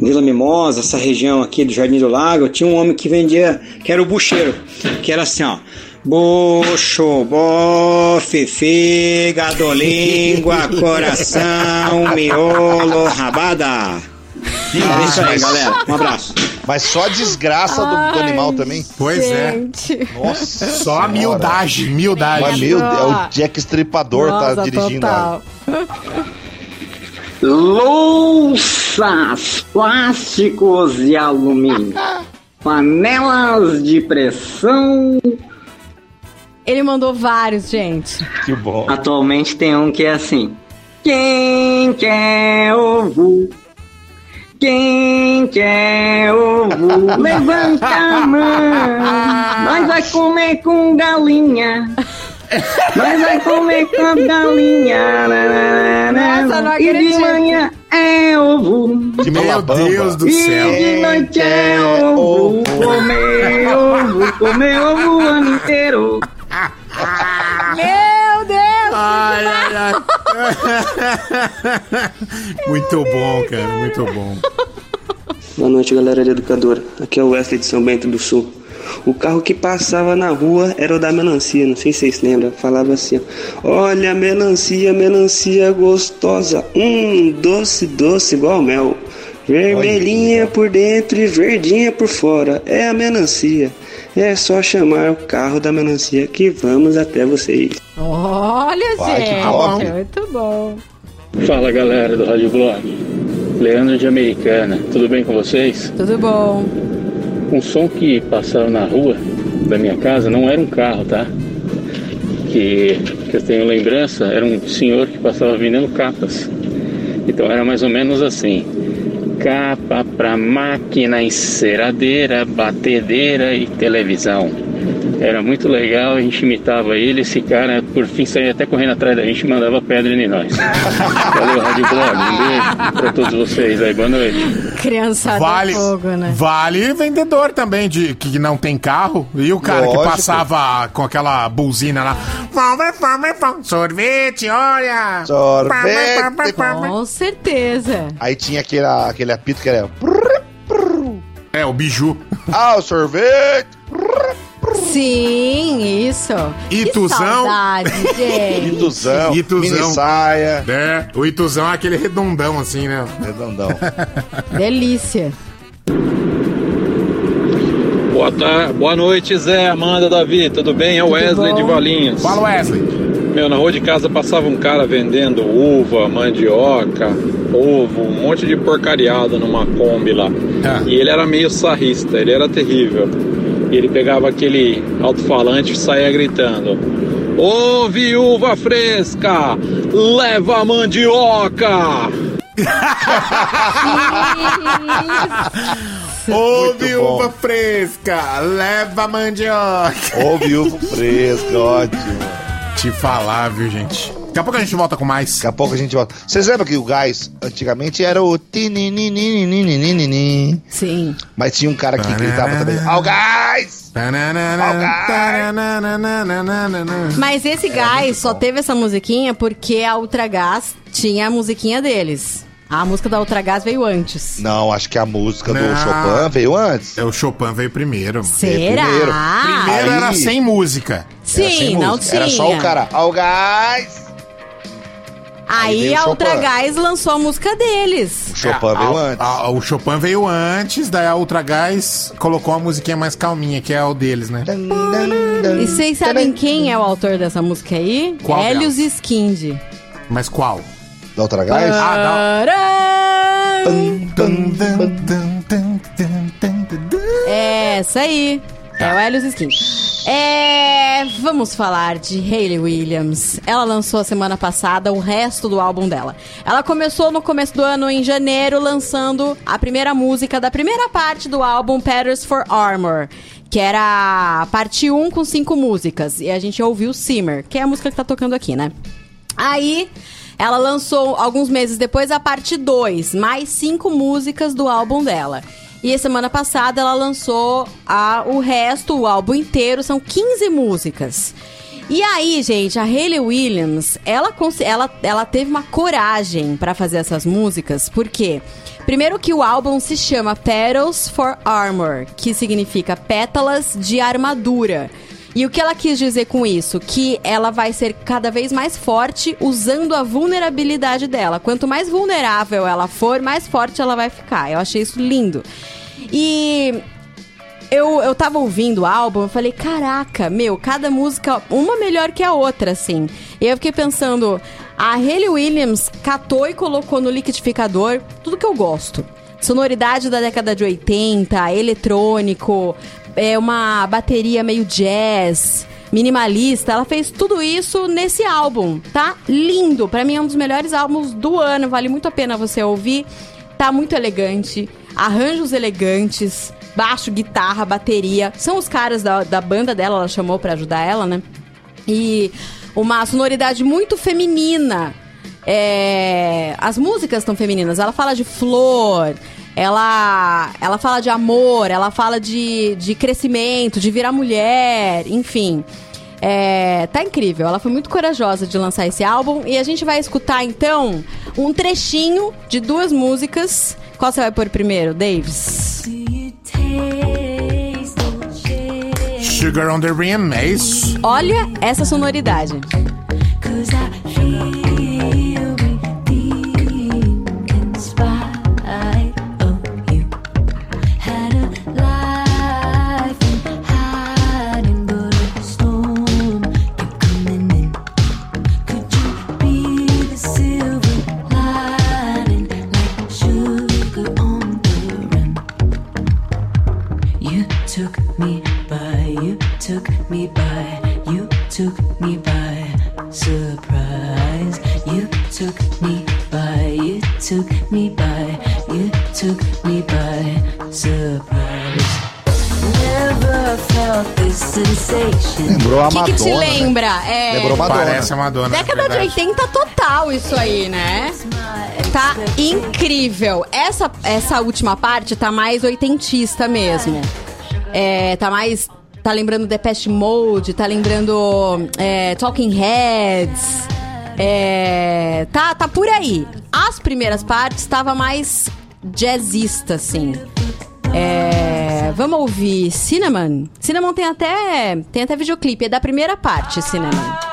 Vila Mimosa, essa região aqui do Jardim do Lago, tinha um homem que vendia, que era o bucheiro, que era assim, ó. Bucho, bofe, fígado, língua, coração, *laughs* miolo, rabada. É isso aí, galera. Um abraço. Mas só a desgraça do, do animal também. Pois é. Gente. Nossa. Só a miudagem, miudagem. Mas, meu, é o Jack Estripador tá Nossa, dirigindo. total. Louças, plásticos e alumínio. Panelas de pressão. Ele mandou vários, gente. Que bom. Atualmente tem um que é assim. Quem quer ovo? Quem quer ovo? *laughs* Levanta a mão. Nós vai comer com galinha. Nós vai comer com galinha. Nossa, não e de manhã é ovo. De Meu. Deus do E céu. de noite é ovo. Comer ovo, comer ovo o ano inteiro. *laughs* Meu Deus! Ai, ai, ai. *laughs* muito bom, cara, muito bom. Boa noite, galera de educadora. Aqui é o Wesley de São Bento do Sul. O carro que passava na rua era o da melancia, não sei se vocês lembram. Falava assim: ó, Olha, melancia, melancia gostosa. Hum, doce, doce igual mel. Vermelhinha por dentro e verdinha por fora. É a melancia. É só chamar o carro da melancia que vamos até vocês. Olha, Vai, que gente. Muito bom. Fala galera do Rádio Blog, Leandro de Americana, tudo bem com vocês? Tudo bom. Um som que passava na rua da minha casa não era um carro, tá? Que, que eu tenho lembrança, era um senhor que passava vendendo capas. Então era mais ou menos assim: capa pra máquina, enceradeira, batedeira e televisão. Era muito legal, a gente imitava ele, esse cara, por fim, saía até correndo atrás da gente e mandava pedra em nós. *laughs* Valeu, Rádio Blog, um beijo pra todos vocês aí, boa noite. Criançada Vale, é fogo, né? vale vendedor também de que não tem carro. E o cara Lógico. que passava com aquela buzina lá. Sorvete, olha. Sorvete. Com certeza. Aí tinha aquele, aquele apito que era. É, o biju. Ah, o sorvete! Sim, isso. Ituzão. Que. Ituzão, *laughs* Ituzão. saia. É, o Ituzão é aquele redondão assim, né? Redondão. *laughs* Delícia. Boa, tarde, boa noite, Zé, Amanda, Davi, tudo bem? É o Wesley bom? de Valinhos. Fala, Wesley. Meu, na rua de casa passava um cara vendendo uva, mandioca, ovo, um monte de porcariada numa Kombi lá. E ele era meio sarrista, ele era terrível. E ele pegava aquele alto-falante e saía gritando: Ô viúva fresca, leva a mandioca! *laughs* Ô, viúva fresca, leva a mandioca. Ô, viúva fresca, ótimo. Te falar, viu, gente? Daqui a pouco a gente volta com mais. Daqui a pouco a gente volta. Vocês lembram que o gás antigamente era o tininininininininin? Sim. Mas tinha um cara que gritava também. Ao gás! Mas esse gás só teve essa musiquinha porque a Ultragás tinha a musiquinha deles. A música da Ultragás veio antes. Não, acho que a música do Não. Chopin veio antes. É, o Chopin veio primeiro, mano. Será? primeiro. Primeiro Aí- era sem música. Sim, Era sem não música. tinha. Era só o cara. Ao gás! Aí, o a Chopin. Ultragás lançou a música deles. O Chopin É, veio a- antes. a- o Chopin veio antes, daí a Ultra Gás colocou uma musiquinha mais calminha, que é o deles, né? E vocês sabem quem é o autor dessa música aí? Qual Hélios Skind. Mas qual? Da outra gás? Ah, É, essa aí. É o Hélios Skind. É, vamos falar de Hayley Williams. Ela lançou semana passada o resto do álbum dela. Ela começou no começo do ano, em janeiro, lançando a primeira música da primeira parte do álbum Patterns for Armor. Que era a parte 1 com cinco músicas. E a gente ouviu Simmer, que é a música que tá tocando aqui, né? Aí, ela lançou alguns meses depois a parte 2, mais cinco músicas do álbum dela. E a semana passada ela lançou a, o resto, o álbum inteiro, são 15 músicas. E aí, gente, a Hayley Williams, ela, ela, ela teve uma coragem pra fazer essas músicas, por quê? Primeiro que o álbum se chama Petals for Armor, que significa pétalas de armadura. E o que ela quis dizer com isso? Que ela vai ser cada vez mais forte usando a vulnerabilidade dela. Quanto mais vulnerável ela for, mais forte ela vai ficar. Eu achei isso lindo. E eu, eu tava ouvindo o álbum, eu falei, caraca, meu, cada música, uma melhor que a outra, assim. E eu fiquei pensando, a Hayley Williams catou e colocou no liquidificador tudo que eu gosto. Sonoridade da década de 80, eletrônico, é uma bateria meio jazz, minimalista. Ela fez tudo isso nesse álbum, tá? Lindo. Pra mim é um dos melhores álbuns do ano, vale muito a pena você ouvir. Tá muito elegante, arranjos elegantes, baixo, guitarra, bateria. São os caras da, da banda dela, ela chamou pra ajudar ela, né? E uma sonoridade muito feminina. É, as músicas estão femininas. Ela fala de flor, ela, ela fala de amor, ela fala de, de crescimento, de virar mulher, enfim. É, tá incrível. Ela foi muito corajosa de lançar esse álbum. E a gente vai escutar então um trechinho de duas músicas. Qual você vai pôr primeiro, Davis? Sugar on the Rim, é isso? Olha essa sonoridade. You me by, you took me by surprise. Never felt this sensation. Lembrou a O que, que te Madonna, né? lembra? É, Lembrou Madonna. Parece a Madonna. Década de verdade. 80 total isso aí, né? Tá incrível. Essa, essa última parte tá mais oitentista mesmo. É, tá mais... Tá lembrando Depeche Mode, tá lembrando é, Talking Heads. É, tá, tá por aí. As primeiras partes tava mais jazzista, assim. É, vamos ouvir Cinnamon. Cinnamon tem até, tem até videoclipe. É da primeira parte, Cinnamon.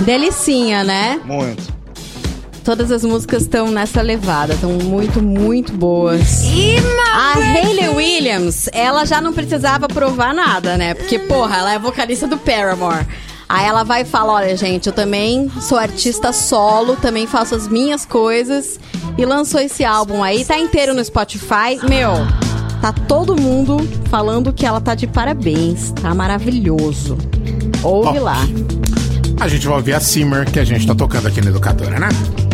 Delicinha, né? Muito. Todas as músicas estão nessa levada, estão muito, muito boas. A Hayley Williams, ela já não precisava provar nada, né? Porque, porra, ela é vocalista do Paramore. Aí ela vai e fala: Olha, gente, eu também sou artista solo, também faço as minhas coisas. E lançou esse álbum aí, tá inteiro no Spotify. Meu, tá todo mundo falando que ela tá de parabéns, tá maravilhoso. Ouve Ó. lá. A gente vai ouvir a Simmer, que a gente tá tocando aqui na Educadora, né?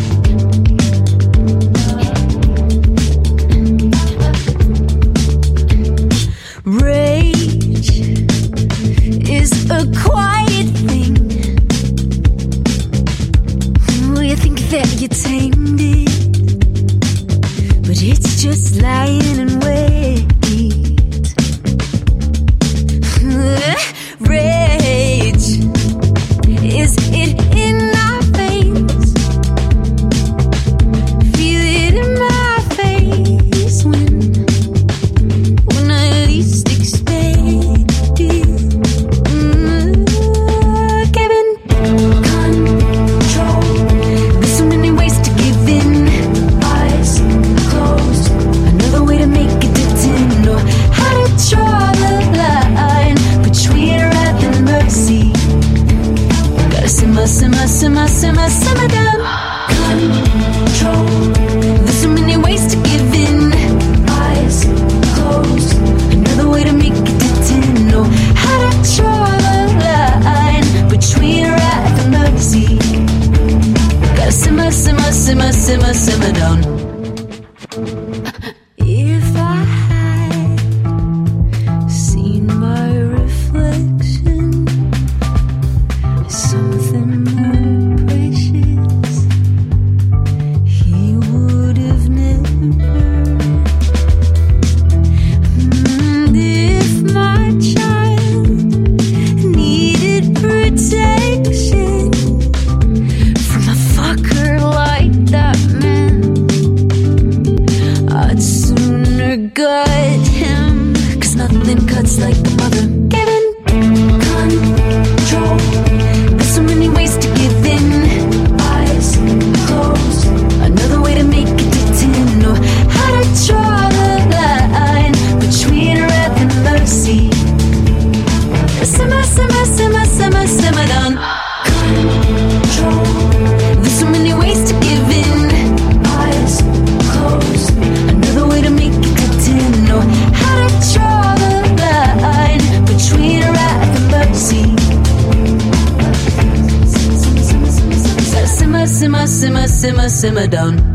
Simmer, simmer, simmer down.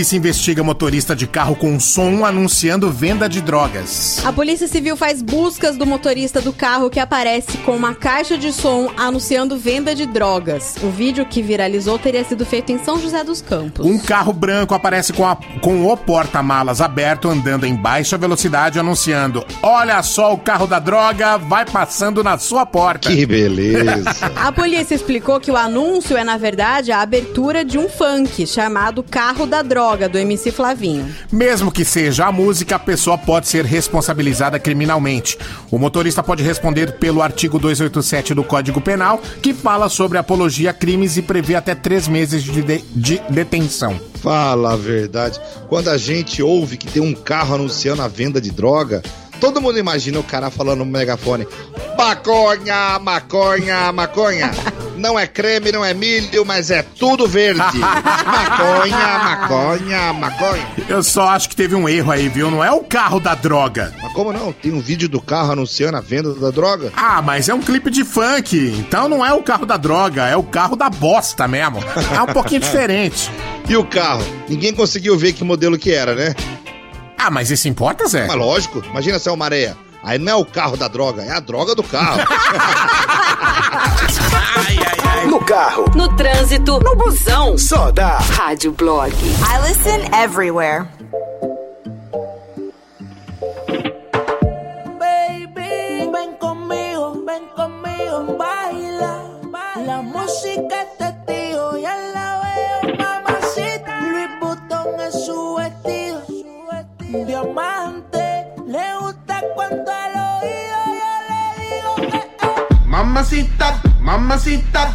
Polícia investiga motorista de carro com som anunciando venda de drogas. A Polícia Civil faz buscas do motorista do carro que aparece com uma caixa de som anunciando venda de drogas. O vídeo que viralizou teria sido feito em São José dos Campos. Um carro branco aparece com, a- com o porta-malas aberto, andando em baixa velocidade, anunciando: Olha só o carro da droga, vai passando na sua porta. Que beleza. *laughs* A polícia explicou que o anúncio é, na verdade, a abertura de um funk chamado Carro da droga, do MC Flavinho. Mesmo que seja a música, a pessoa pode ser responsabilizada criminalmente. O motorista pode responder pelo artigo 287 do Código Penal, que fala sobre apologia a crimes e prevê até três meses de, de- de detenção. Fala a verdade. Quando a gente ouve que tem um carro anunciando a venda de droga, todo mundo imagina o cara falando no megafone: maconha, maconha, maconha. *laughs* Não é creme, não é milho, mas é tudo verde. *laughs* maconha, maconha, maconha. Eu só acho que teve um erro aí, viu? Não é o carro da droga. Mas como não? Tem um vídeo do carro anunciando a venda da droga? Ah, mas é um clipe de funk, então não é o carro da droga, é o carro da bosta mesmo. É um pouquinho diferente. E o carro? Ninguém conseguiu ver que modelo que era, né? Ah, mas isso importa, Zé? Mas lógico, imagina se é uma areia. Aí não é o carro da droga, é a droga do carro. *laughs* No carro, No trânsito, no busão. só dá. Rádio Blog. I listen everywhere. Baby, ven conmigo, ven conmigo, baila. La música es testigo, ya la veo, mamacita. Luis Butón es su vestido, diamante. Le gusta cuando al oído yo le digo que eh. Mamacita, mamacita,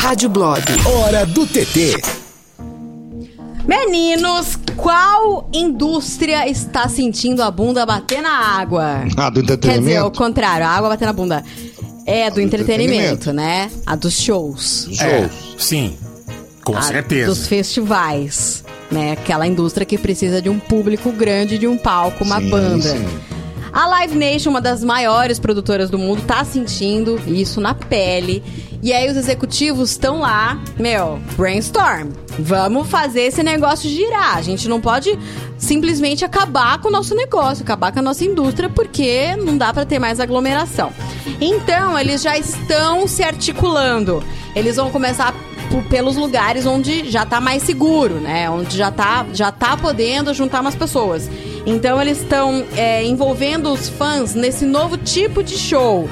Rádio Blog. Hora do TT. Meninos, qual indústria está sentindo a bunda bater na água? Ah, do Quer dizer, entretenimento? o contrário, a água bater na bunda. É, do, do entretenimento, né? A dos shows. Dos É, shows. sim, com A certeza. Dos festivais. Né? Aquela indústria que precisa de um público grande, de um palco, uma Sim, banda. sim. A Live Nation, uma das maiores produtoras do mundo, tá sentindo isso na pele. E aí os executivos estão lá, meu, brainstorm. Vamos fazer esse negócio girar. A gente não pode simplesmente acabar com o nosso negócio, acabar com a nossa indústria, porque não dá pra ter mais aglomeração. Então, eles já estão se articulando. Eles vão começar p- pelos lugares onde já tá mais seguro, né? Onde já tá, já tá podendo juntar umas pessoas. Então eles estão é, envolvendo os fãs nesse novo tipo de show.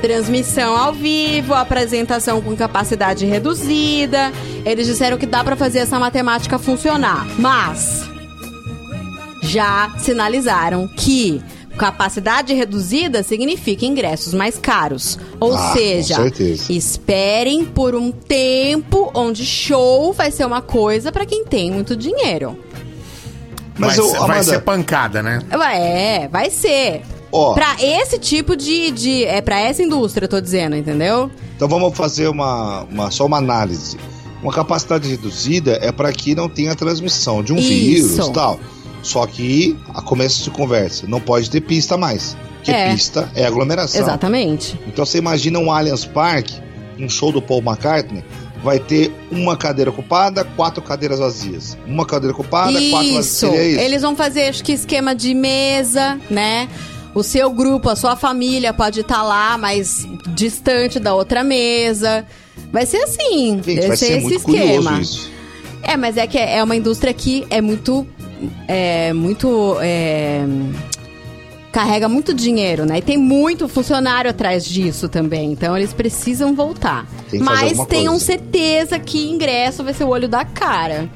Transmissão ao vivo, apresentação com capacidade reduzida. Eles disseram que dá pra fazer essa matemática funcionar. Mas já sinalizaram que capacidade reduzida significa ingressos mais caros. Ou Ah, seja, esperem por um tempo onde show vai ser uma coisa pra quem tem muito dinheiro. Mas, vai, eu, ser- vai ser pancada, né? É, vai ser. Pra esse tipo de, de. É pra essa indústria, eu tô dizendo, entendeu? então vamos fazer uma, uma- só uma análise. Uma capacidade reduzida é para que não tenha transmissão de um Isso. vírus e tal. Só que, a começo de conversa, não pode ter pista mais. Porque É. pista é aglomeração. Exatamente. Então você imagina um Allianz Park, um show do Paul McCartney, vai ter uma cadeira ocupada, quatro cadeiras vazias. Uma cadeira ocupada, quatro vazias. Isso. Isso. Eles vão fazer, acho que, esquema de mesa, né? O seu grupo, a sua família pode estar lá, mas distante da outra mesa. Vai ser assim. Gente, vai ser muito curioso isso. É, mas é que é uma indústria que é muito. É muito. é, carrega muito dinheiro, né? E tem muito funcionário atrás disso também. Então eles precisam voltar. Mas tenham coisa. certeza que ingresso vai ser o olho da cara.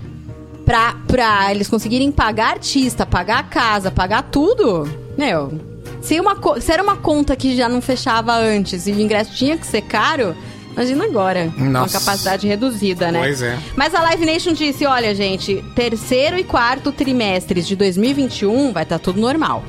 Pra, pra eles conseguirem pagar artista, pagar a casa, pagar tudo, meu. Se, uma, se era uma conta que já não fechava antes e o ingresso tinha que ser caro, imagina agora. Com Nossa. a capacidade reduzida, né? Pois é. Mas a Live Nation disse: olha, gente, terceiro e quarto trimestres de 2021 vai estar tudo normal.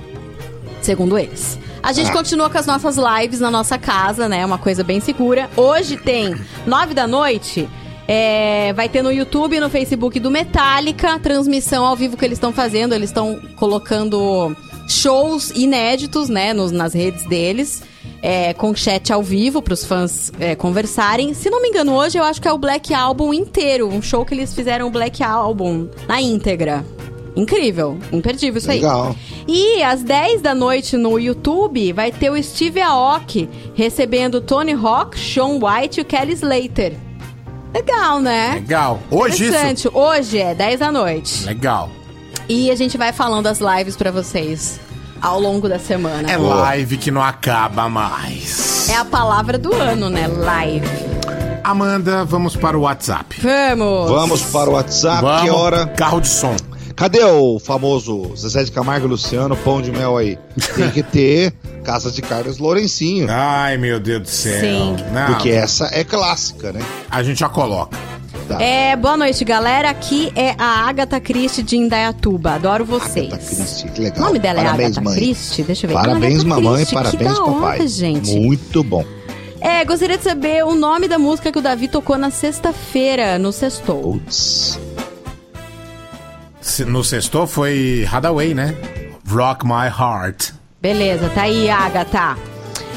Segundo eles. A gente Ah. continua com as nossas lives na nossa casa, né? Uma coisa bem segura. Hoje tem nove da noite. é, vai ter no YouTube e no Facebook do Metallica, transmissão ao vivo que eles estão fazendo. Eles estão colocando shows inéditos, né, nos- nas redes deles. É, com chat ao vivo para os fãs é, conversarem. Se não me engano, hoje eu acho que é o Black Album inteiro. Um show que eles fizeram o Black Album na íntegra. Incrível, imperdível isso aí. Legal. E às 10 da noite no YouTube vai ter o Steve Aoki recebendo Tony Hawk, Sean White e o Kelly Slater. Legal, né? Legal. Hoje isso? Interessante. Hoje é 10 da noite. Legal. E a gente vai falando as lives pra vocês ao longo da semana. É live que não acaba mais. É a palavra do ano, né? Live. Amanda, vamos para o WhatsApp. Vamos. Vamos para o WhatsApp, Vamos. que hora? Carro de som. Cadê o famoso Zezé de Camargo e Luciano, pão de mel aí? Tem que ter *laughs* Casa de Carlos Lourencinho. Ai, meu Deus do céu. Sim. Não, Porque essa é clássica, né? a gente já coloca. É, boa noite, galera. Aqui é a Agatha Christie de Indaiatuba. Adoro vocês. Christie, que legal. O nome dela Parabéns, é Agatha mãe. Christie? Deixa eu ver. Parabéns, Agatha mamãe, Christie, parabéns, que da papai. hora, gente. Muito bom. É, gostaria de saber o nome da música que o Davi tocou na sexta-feira, no Sextou. Putz. No sexto foi Hadaway, né? Rock My Heart. Beleza, tá aí, Agatha.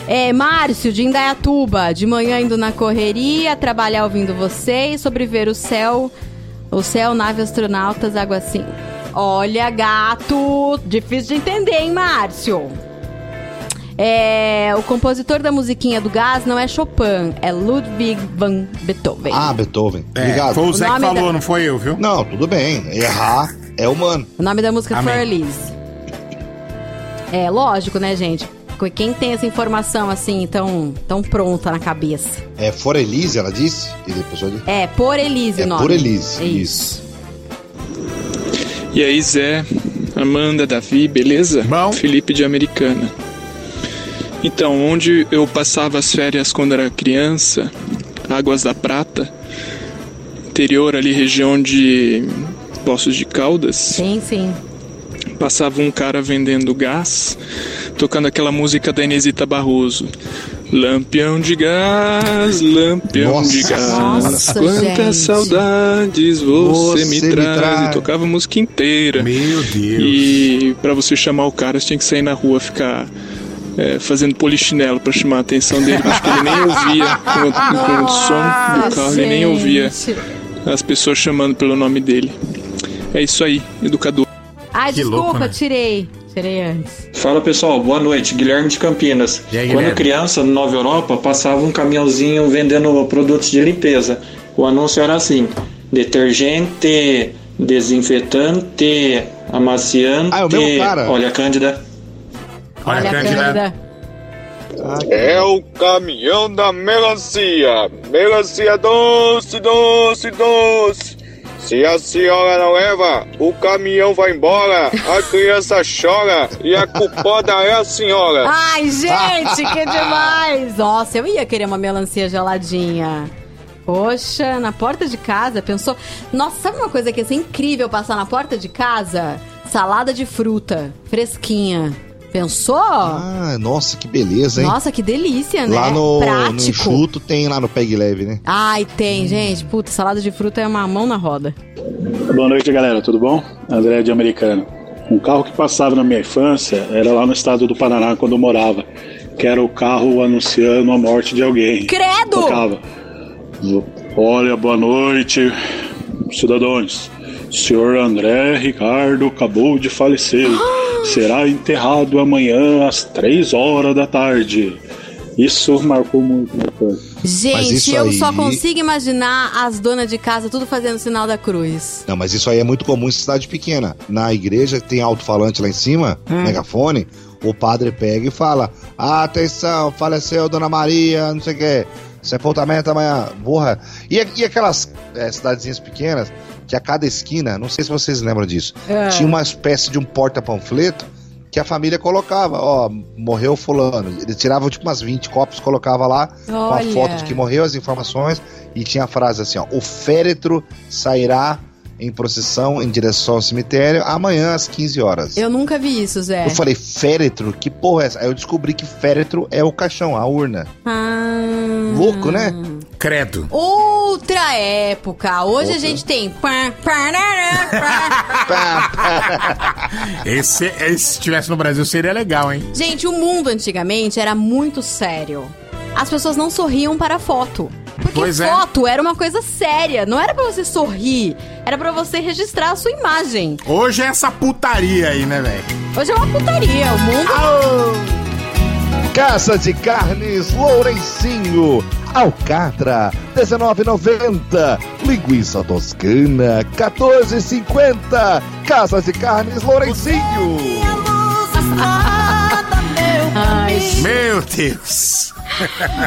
É, Márcio, de Indaiatuba, de manhã indo na correria, trabalhar ouvindo vocês, sobre ver o céu, o céu, nave, astronautas, água assim. Olha, gato, difícil de entender, hein, Márcio? É, o compositor da musiquinha do gás não é Chopin, é Ludwig van Beethoven. Ah, Beethoven. É, Obrigado. foi o Zé que nome falou, da- não foi eu, viu? Não, tudo bem. Errar é humano. O nome da música é Amém. Fleur Elise. É, lógico, né, gente? Quem tem essa informação assim, tão, tão pronta na cabeça? É For Elise, ela disse? E depois eu. É, por Elise É o nome. por Elise. É Isso. E aí, Zé, Amanda, Davi, beleza? Bom. Felipe de Americana. Então, onde eu passava as férias quando era criança, Águas da Prata, interior ali, região de Poços de Caldas, Sim, sim. Passava um cara vendendo gás, tocando aquela música da Inesita Barroso. Lampião de gás, lampião de gás. Nossa, Quantas gente. saudades você, me, Você me traz. traz. E tocava a música inteira. Meu Deus. E pra você chamar o cara, você tinha que sair na rua, ficar é, fazendo polichinelo pra chamar a atenção dele. Acho que ele nem ouvia com, com o som do carro, ele nem ouvia as pessoas chamando pelo nome dele. É isso aí, educador. Ai, Que desculpa, louco, né? tirei. Tirei antes. Fala pessoal, boa noite. Guilherme de Campinas. aí, Quando Guilherme? criança, no Nova Europa, passava um caminhãozinho vendendo produtos de limpeza. O anúncio era assim: detergente, desinfetante, amaciante. Ah, é o mesmo cara. Olha, Cândida. Olha, Cândida. É o caminhão da melancia. Melancia doce, doce, doce. Se a senhora não leva, o caminhão vai embora, a criança chora e a culpada é a senhora. Ai, gente, que demais! Nossa, eu ia querer uma melancia geladinha. Poxa, na porta de casa, pensou? Nossa, sabe uma coisa que ia ser incrível passar na porta de casa? Salada de fruta, fresquinha. Pensou? Ah, nossa, que beleza, hein? Nossa, que delícia, né? Lá no, no Prático. enxuto tem lá no Peg Leve, né? Ai, tem, gente. Puta, salada de fruta é uma mão na roda. Boa noite, galera. Tudo bom? André de Americano. Um carro que passava na minha infância era lá no estado do Paraná, quando eu morava. Que era o carro anunciando a morte de alguém. Credo! Tocava. Olha, boa noite, cidadãos. Senhor André Ricardo acabou de falecer. *gasps* Será enterrado amanhã às três horas da tarde. Isso marcou muito minha infância. Gente, eu aí- só consigo imaginar as donas de casa tudo fazendo sinal da cruz. Não, mas isso aí é muito comum em cidade pequena. Na igreja tem alto-falante lá em cima, Hum. megafone, o padre pega e fala: "Ah, Atenção, faleceu Dona Maria, não sei o que. Sepultamento amanhã. Porra. E, e aquelas é, cidadezinhas pequenas que a cada esquina, não sei se vocês lembram disso, É. tinha uma espécie de um porta-panfleto que a família colocava, ó, morreu fulano. Eles tiravam tipo umas 20 copos, colocava lá com a Olha. foto de que morreu, as informações, e tinha a frase assim, ó, o féretro sairá em procissão em direção ao cemitério amanhã às 15 horas. Eu nunca vi isso, Zé. Eu falei, féretro? Que porra é essa? Aí eu descobri que féretro é o caixão, a urna. Ah. Louco, né? Credo. Outra época. Hoje a gente tem. pá, parará, pá. Esse, esse, se estivesse no Brasil, seria legal, hein? Gente, o mundo antigamente era muito sério. As pessoas não sorriam para foto. Porque Pois é. foto era uma coisa séria. Não era pra você sorrir. Era pra você registrar a sua imagem. Hoje é essa putaria aí, né, velho? Hoje é uma putaria. O mundo. Casa de Carnes Lourencinho. Alcatra, 19,90. Linguiça toscana, 14,50. Casa de Carnes Lourencinho. Ai, Meu Deus.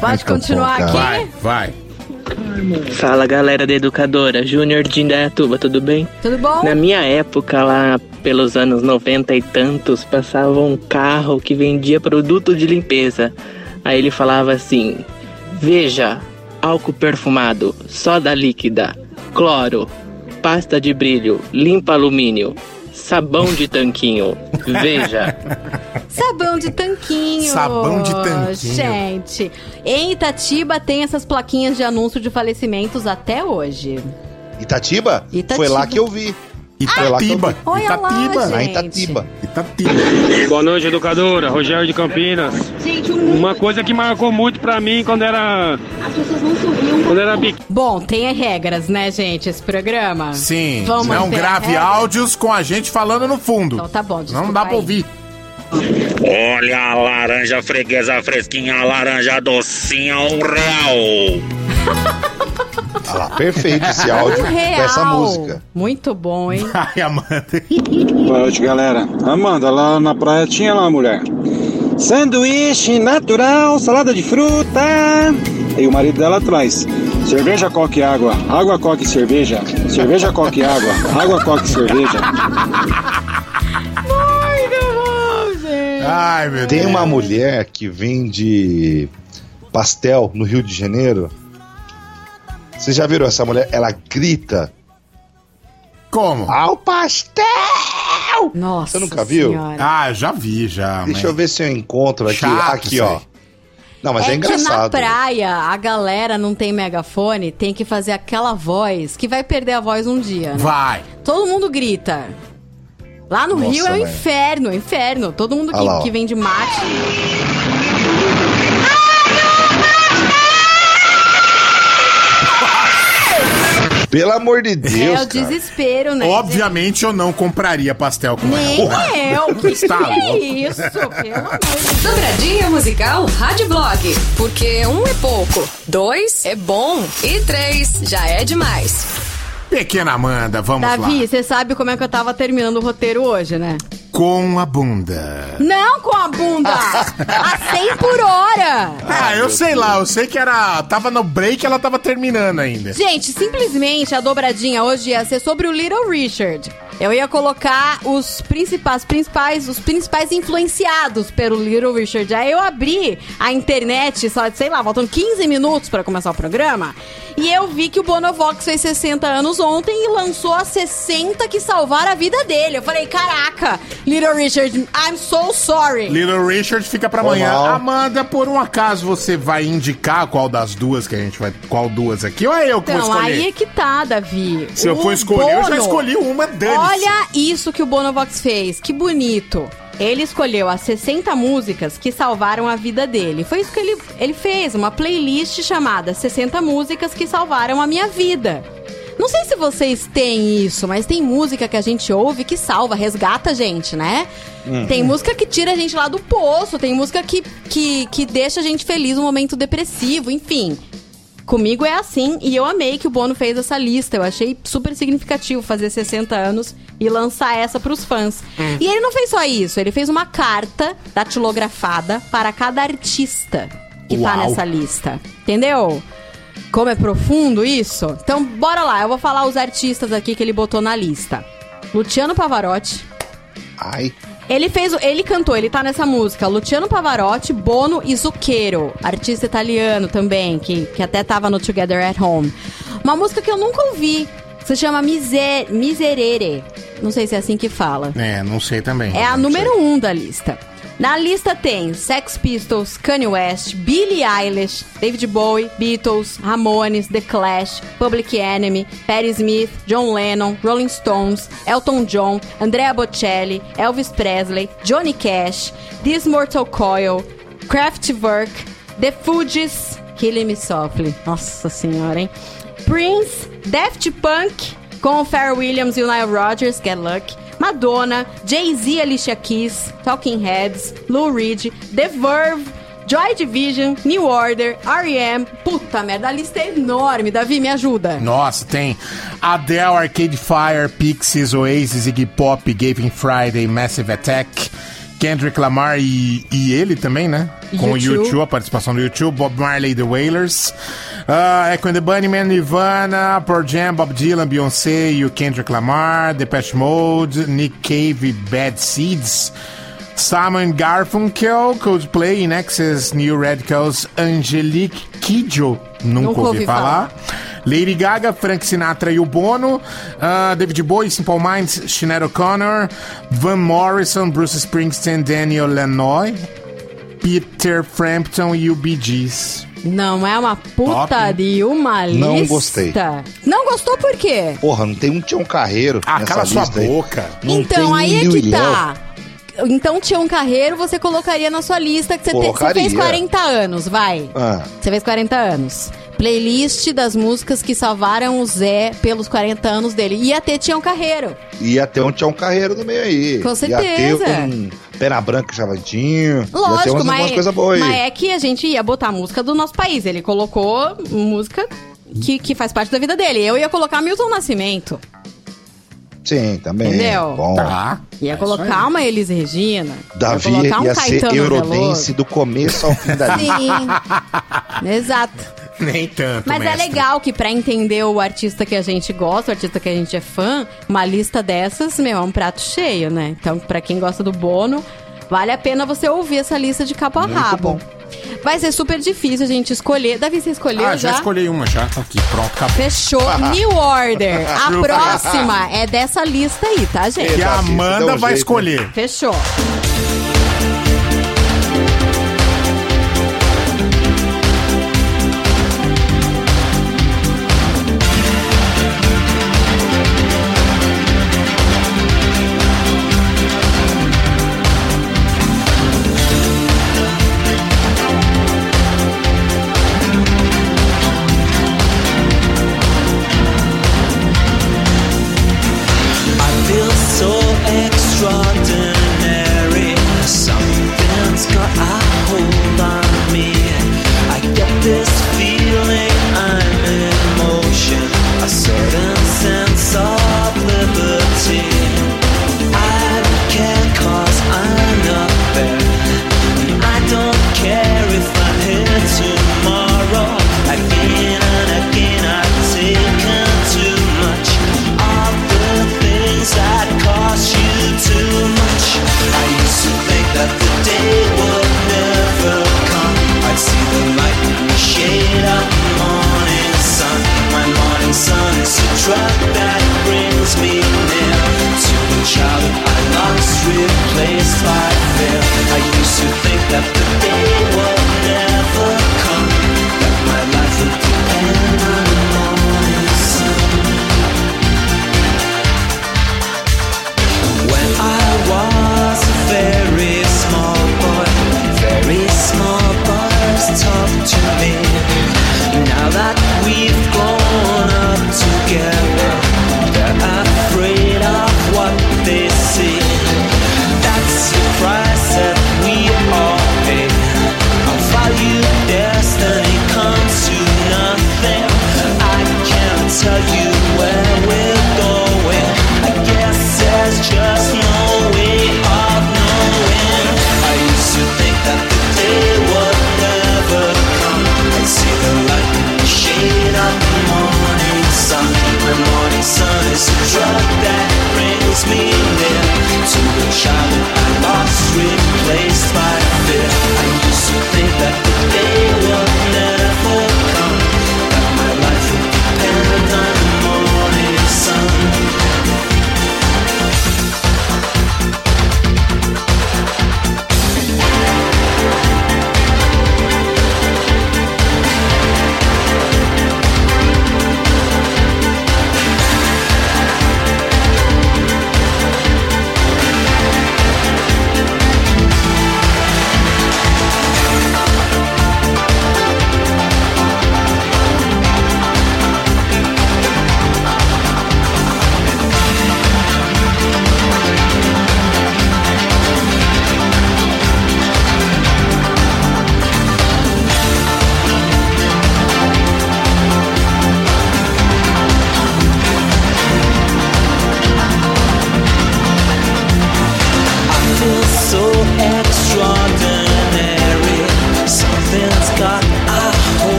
Pode continuar aqui? Vai, vai. Fala galera da educadora, Júnior de Indaiatuba, tudo bem? Tudo bom? Na minha época, lá pelos anos 90 e tantos, passava um carro que vendia produto de limpeza. Aí ele falava assim: Veja, álcool perfumado, soda líquida, cloro, pasta de brilho, limpa alumínio, sabão de tanquinho. Veja. *laughs* Sabão de tanquinho. Sabão de tanquinho. Gente, em Itatiba tem essas plaquinhas de anúncio de falecimentos até hoje. Itatiba? Itatiba. Foi lá que eu vi. Olha lá, Itatiba. Lá gente. Itatiba. Itatiba. Boa noite, educadora. Rogério de Campinas. Uma coisa que marcou muito pra mim quando era. Quando era pequeno. Bom, tem regras, né, gente, esse programa? Sim, Vamos não grave áudios com a gente falando no fundo. Então tá bom, Não dá pra aí. ouvir. Olha a laranja freguesa fresquinha, a laranja docinha, um real. *laughs* Olha lá, perfeito esse áudio real. dessa música. Muito bom, hein? *laughs* Ai, Amanda. Boa noite, galera. Amanda, lá na praia tinha lá, mulher. Sanduíche natural, salada de fruta. E o marido dela atrás. Cerveja, coque e água. Água, coque e cerveja. Cerveja, coque e água. Água, coque e cerveja. Ai, meu Tem Deus. uma mulher que vende pastel no Rio de Janeiro. Vocês já viram essa mulher? Ela grita. Como? Ao pastel! Nossa Você nunca viu? Ah, já vi, já. Deixa eu ver se eu encontro aqui. Chato aqui, ó. Não, mas é, que na engraçado. praia a galera não tem megafone, tem que fazer aquela voz que vai perder a voz um dia, né? Vai. Todo mundo grita. Lá no Nossa, Rio é um velho. inferno, inferno. Todo mundo Olha lá, que, que vem de mate. Pelo amor de Deus, é o cara. desespero, né? Obviamente eu não compraria pastel com Nem ela. eu. *laughs* Que Está que é isso? Pelo amor de Dobradinha musical Rádio Blog. Porque um é pouco, dois é bom e três já é demais. Pequena Amanda, vamos Davi, lá. você sabe como é que eu tava terminando o roteiro hoje, né? Com a bunda. Não com a bunda! *laughs* a 100 por hora! Ah, eu sei lá, eu sei que era. Tava no break ela tava terminando ainda. Gente, simplesmente a dobradinha hoje ia ser sobre o Little Richard. Eu ia colocar os principais, principais, os principais influenciados pelo Little Richard. Aí eu abri a internet, só, sei lá, faltando 15 minutos pra começar o programa, e eu vi que o Bonovox fez 60 anos ontem e lançou as 60 que salvaram a vida dele. Eu falei, caraca, Little Richard, I'm so sorry. Little Richard fica pra amanhã. mal. Amanda, por um acaso você vai indicar qual das duas que a gente vai. Qual duas aqui? Ou é eu que vou Então, escolher? aí é que tá, Davi. Se eu O for escolher, eu já Bono- escolhi uma, dane Olha isso que o Bonovox fez, que bonito. Ele escolheu as 60 músicas que salvaram a vida dele. Foi isso que ele, ele fez, uma playlist chamada 60 músicas que salvaram a minha vida. Não sei se vocês têm isso, mas tem música que a gente ouve que salva, resgata a gente, né? Hum. Tem música que tira a gente lá do poço, tem música que, que, que deixa a gente feliz num momento depressivo, enfim. Comigo é assim, e eu amei que o Bono fez essa lista. Eu achei super significativo fazer 60 anos e lançar essa pros fãs. Hum. E ele não fez só isso, ele fez uma carta datilografada para cada artista que tá Uau. nessa lista. Entendeu? Como é profundo isso? Então, bora lá, eu vou falar os artistas aqui que ele botou na lista. Luciano Pavarotti. Ai. Ele fez, o- ele cantou, ele tá nessa música. Luciano Pavarotti, Bono e Zucchero, artista italiano também, que, que até tava no Together at Home. Uma música que eu nunca ouvi. Se chama Miser, Miserere. Não sei se é assim que fala. É, não sei também. É a número um da lista. Na lista tem Sex Pistols, Kanye West, Billie Eilish, David Bowie, Beatles, Ramones, The Clash, Public Enemy, Patti Smith, John Lennon, Rolling Stones, Elton John, Andrea Bocelli, Elvis Presley, Johnny Cash, This Mortal Coil, Kraftwerk, The Fugees, Killing Me Softly. Nossa senhora, hein? Prince, Daft Punk, com o Pharrell Williams e o Nile Rodgers, Get Lucky. Madonna, Jay-Z, Alicia Keys, Talking Heads, Lou Reed, The Verve, Joy Division, New Order, R.E.M. Puta merda, a lista é enorme. Davi, me ajuda. Nossa, tem Adele, Arcade Fire, Pixies, Oasis, Iggy Pop, Gavin Friday, Massive Attack, Kendrick Lamar e, e ele também, né? Com o U2. YouTube, a participação do YouTube, Bob Marley, The Wailers, uh, Echo and the Bunnymen, Nirvana, Pearl Jam, Bob Dylan, Beyoncé e o Kendrick Lamar, Depeche Mode, Nick Cave Bad Seeds, Simon Garfunkel, Coldplay, Nexus, New Radicals, Angelique Kidjo, nunca, Nunca ouvi, ouvi falar. Lady Gaga, Frank Sinatra e o Bono, ah, David Bowie, Simple Minds, Sinead O'Connor, Van Morrison, Bruce Springsteen, Daniel Lanoy, Peter Frampton e o Bee Gees. Não é uma puta Top. de uma lista. Não gostei. Não gostou por quê? Porra, não tem um Tião Carreiro Ah, cala sua aí. boca. Não então, tem aí é que tá. Então, Tião Carreiro, você colocaria na sua lista que você, te- você fez 40 anos, vai. Ah, Você fez 40 anos. Playlist das músicas que salvaram o Zé pelos 40 anos dele. Ia ter Tião Carreiro. ia ter um Tião Carreiro no meio aí. Com Ia certeza. ter um Pena Branca ia ter Lógico, umas, mas, umas coisas boas mas aí. é que a gente ia botar a música do nosso país. Ele colocou música que, que faz parte da vida dele. Eu ia colocar Milton Nascimento. Sim, também. Entendeu? Bom. Tá. Ia colocar uma Elis Regina. Davi ia um ia ser Caetano eurodense Veloso. do começo ao fim da lista. Sim. Exato. *laughs* Nem tanto, Mas é mestre. legal que pra entender o artista que a gente gosta, o artista que a gente é fã, uma lista dessas, meu, é um prato cheio, né? Então, pra quem gosta do Bono, vale a pena você ouvir essa lista de cabo a rabo. bom. Vai ser super difícil a gente escolher. Davi, você escolheu Ah, já já? escolhi uma já. Aqui, pronto, acabou. Fechou. *laughs* New Order. *laughs* A próxima é dessa lista aí, tá, gente? Que a Amanda vai escolher. Fechou.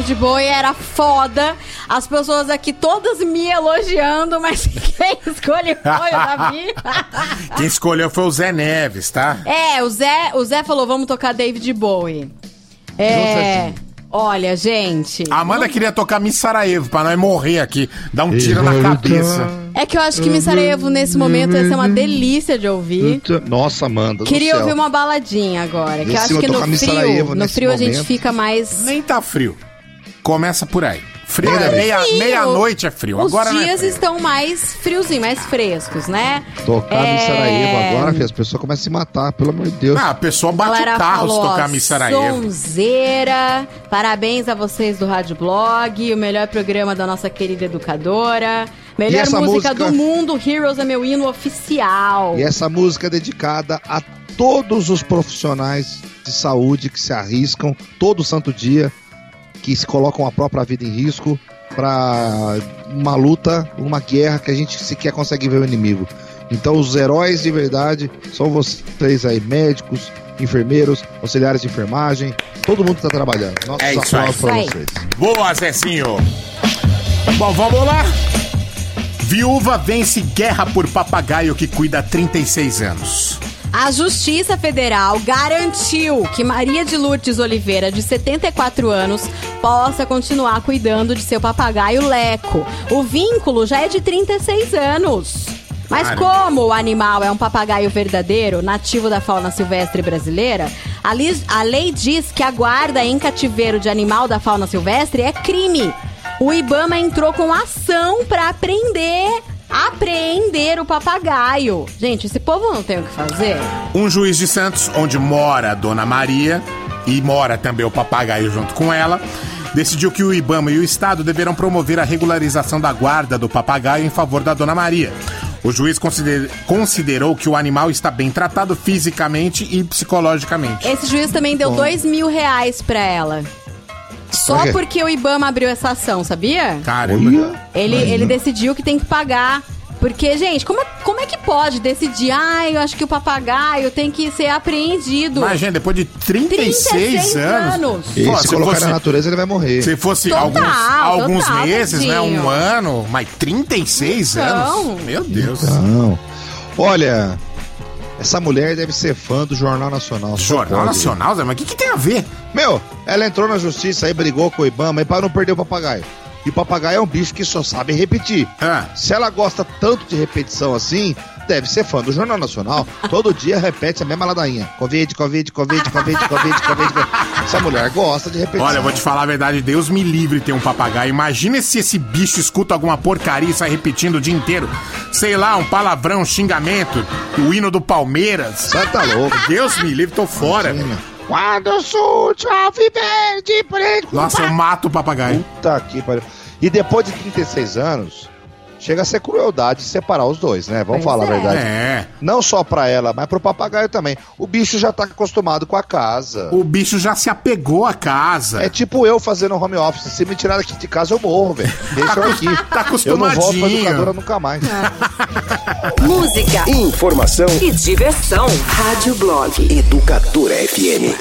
David Bowie era foda. As pessoas aqui todas me elogiando, mas *laughs* quem escolhe foi o Davi. *laughs* Quem escolheu foi o Zé Neves, tá? é, o Zé, o Zé falou, vamos tocar David Bowie. É, olha, gente. A Amanda queria tocar Miss Sarajevo pra nós morrer aqui, dar um tiro na cabeça. É que eu acho que Miss Sarajevo nesse momento ia ser uma delícia de ouvir. Nossa, Amanda. do Queria céu. ouvir uma baladinha agora, que eu acho que no frio, no frio a gente fica mais... Nem tá frio. Começa por aí. Frio Ainda é bem. meia- meia-noite é frio. Os Agora é dias frio. estão mais friozinhos, mais frescos, né? Tocar no É, Sarajevo agora, filho, as pessoas começam a se matar, pelo amor de Deus. Ah, a pessoa bate Galera o carro se falou, tocar ó, Miss Sarajevo. Sonzeira. Parabéns a vocês do Rádio Blog, o melhor programa da nossa querida educadora. Melhor música, música? do mundo, Heroes é meu hino oficial. E essa música é dedicada a todos os profissionais de saúde que se arriscam todo santo dia, que se colocam a própria vida em risco para uma luta, uma guerra que a gente sequer consegue ver o inimigo. Então os heróis de verdade são vocês aí, médicos, enfermeiros, auxiliares de enfermagem, todo mundo está trabalhando. Nossos É isso aí. aí. vocês. Boa, Zezinho. Bom, vamos lá. Viúva vence guerra por papagaio que cuida há 36 anos. A Justiça Federal garantiu que Maria de Lourdes Oliveira, de 74 anos, possa continuar cuidando de seu papagaio Leco. O vínculo já é de 36 anos. Mas como o animal é um papagaio verdadeiro, nativo da fauna silvestre brasileira, a, a lei diz que a guarda em cativeiro de animal da fauna silvestre é crime. O Ibama entrou com ação para aprender, apreender o papagaio. Gente, esse povo não tem o que fazer. Um juiz de Santos, onde mora a Dona Maria e mora também o papagaio junto com ela, decidiu que o Ibama e o Estado deverão promover a regularização da guarda do papagaio em favor da Dona Maria. O juiz consider- considerou que o animal está bem tratado fisicamente e psicologicamente. Esse juiz também deu Bom. dois mil reais pra ela. Só Por porque o Ibama abriu essa ação, sabia? Caramba. Ele, Imagina. ele decidiu que tem que pagar. Porque, gente, como é, como é que pode decidir? Ah, eu acho que o papagaio tem que ser apreendido. Imagina, depois de 36, 36 anos. anos. E Pô, se colocar na natureza, ele vai morrer. Se fosse Total, alguns, alguns total, meses, né? tadinho. Um ano, mas 36 Então. anos. Meu Deus. Não. Olha, essa mulher deve ser fã do Jornal Nacional. Jornal pode. Nacional, Zé, mas o que, que tem a ver? Meu, ela entrou na justiça aí, brigou com o Ibama aí pra não perder o papagaio. E o papagaio é um bicho que só sabe repetir. Se ela gosta tanto de repetição assim, deve ser fã do Jornal Nacional. Todo dia repete a mesma ladainha. Covid, Covid, Covid, Covid, Covid, Covid. Essa mulher gosta de repetição. Olha, eu vou te falar a verdade, Deus me livre ter um papagaio. Imagina se esse bicho escuta alguma porcaria e sai repetindo o dia inteiro. Sei lá, um palavrão, um xingamento, o hino do Palmeiras. Você tá louco. Deus me livre, tô fora. Quando surge verde preto. Nossa, eu mato o papagaio. Puta que pariu. E depois de 36 anos, chega a ser crueldade separar os dois, né? Vamos Pois falar é. a verdade. É. Não só pra ela, mas pro papagaio também. O bicho já tá acostumado com a casa. O bicho já se apegou à casa. É tipo eu fazendo home office. Se me tirar daqui de casa, eu morro, velho. *laughs* Deixa eu aqui. Tá eu não volto pra acostumadinho. educadora nunca mais. *laughs* Música, Informação e diversão. Rádio Blog Educadora FM.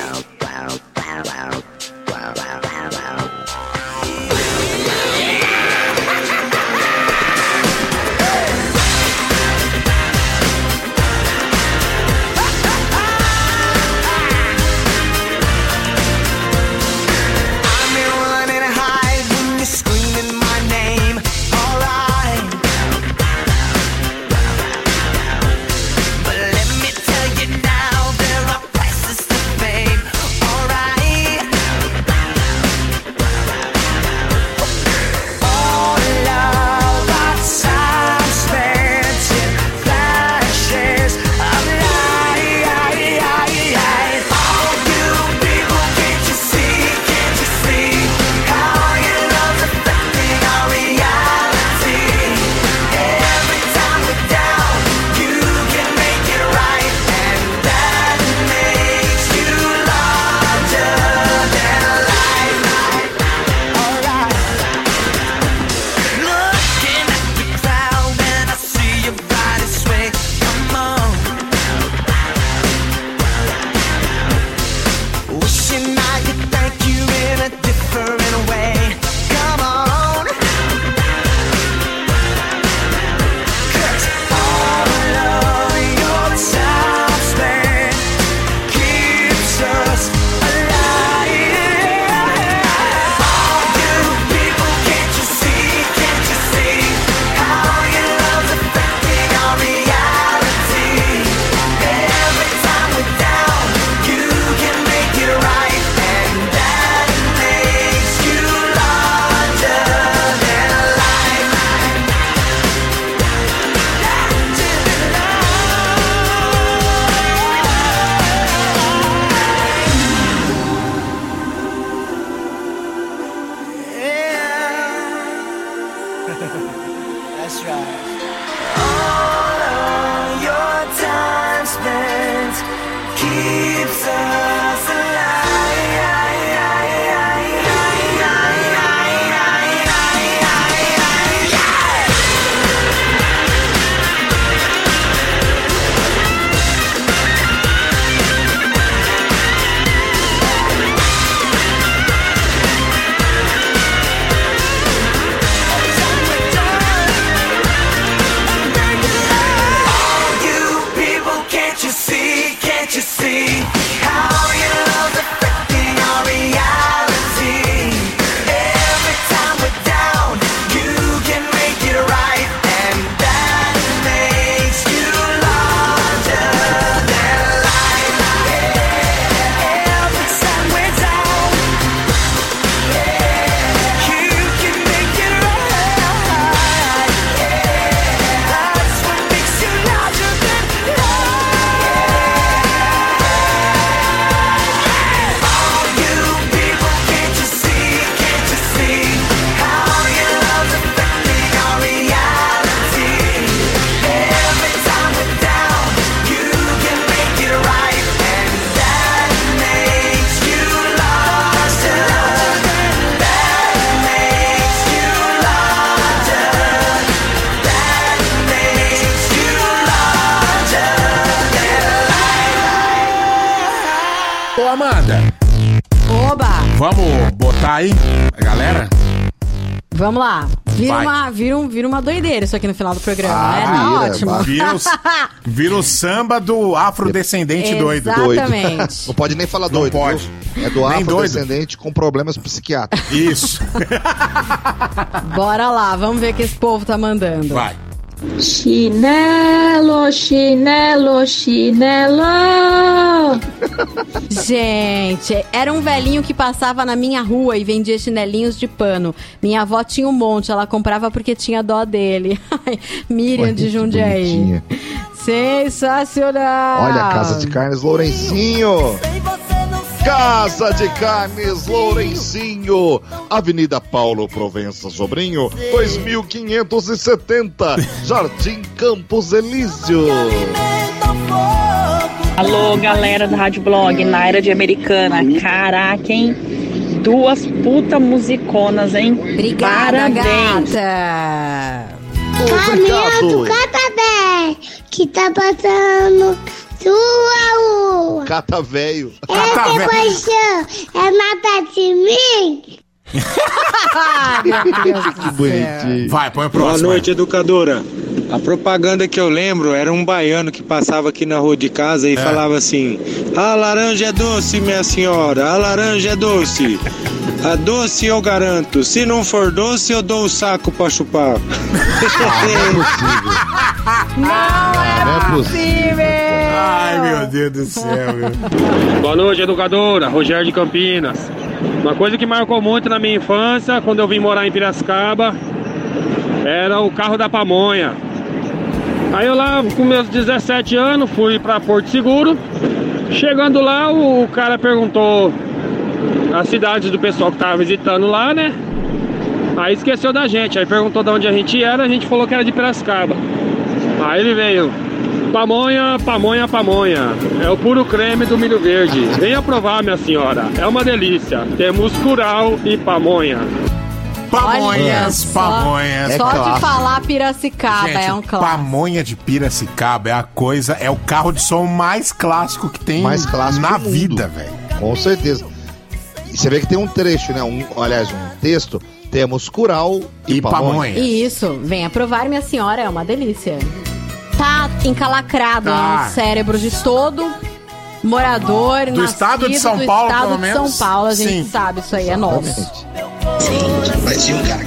Aí a galera? Vamos lá. Vira Vai. uma, vira, um, vira uma doideira isso aqui no final do programa, Ah, né? Tá vira, ótimo. Vira os- *laughs* Vira o samba do afrodescendente doido. Exatamente. Não pode nem falar doido. Não pode. viu? É do Nem afrodescendente com problemas psiquiátricos. Isso. *laughs* Bora lá, vamos ver o que esse povo tá mandando. Vai. Chinelo, chinelo, chinelo. *laughs* Gente, era um velhinho que passava na minha rua e vendia chinelinhos de pano. Minha avó tinha um monte, ela comprava porque tinha dó dele. *laughs* Ai, Miriam Olha de Jundiaí. bonitinha. Sensacional! Olha a Casa de Carnes Lourencinho. Casa de Carnes Lourencinho. Avenida Paulo Provença Sobrinho, 2570. Jardim Campos Elísio. Alô, galera do Rádio Blog, Naira de Americana. Caraca, hein? Duas puta musiconas, hein? Obrigada, Parabéns. gata! Caminhão do Catabé, que tá passando sua rua. Cata velho. Essa é paixão, é matar de mim. *laughs* que bonitinho. Vai, põe o Boa próximo. noite, educadora. A propaganda que eu lembro era um baiano que passava aqui na rua de casa e falava assim: A laranja é doce, minha senhora, a laranja é doce. A doce eu garanto, se não for doce, eu dou o saco pra chupar. Não é possível! Ai, meu Deus do céu, meu. *laughs* Boa noite, educadora. Rogério de Campinas. Uma coisa que marcou muito na minha infância, quando eu vim morar em Piracicaba, era o carro da pamonha. Aí eu lá, com meus 17 anos, fui pra Porto Seguro. Chegando lá, o cara perguntou as cidades do pessoal que tava visitando lá, né? Aí esqueceu da gente. Aí perguntou de onde a gente era, a gente falou que era de Piracicaba. Aí ele veio. Pamonha, pamonha, pamonha. É o puro creme do milho verde. Venha provar, minha senhora. É uma delícia. Temos curau e pamonha. Pamonhas, Olha, pamonhas. Só de falar Piracicaba Gente, é um clássico. pamonha de Piracicaba é a coisa, é o carro de som mais clássico que tem Mais clássico na vida, velho. Com certeza. E você vê que tem um trecho, né? Um, aliás, um texto. Temos curau e, E pamonha. Isso, venha provar, minha senhora, é uma delícia. Tá encalacrado Tá. no cérebro de todo morador Do estado de São do Paulo, estado pelo de menos. São Paulo, a gente Sim. sabe, isso aí é nosso. Um cara.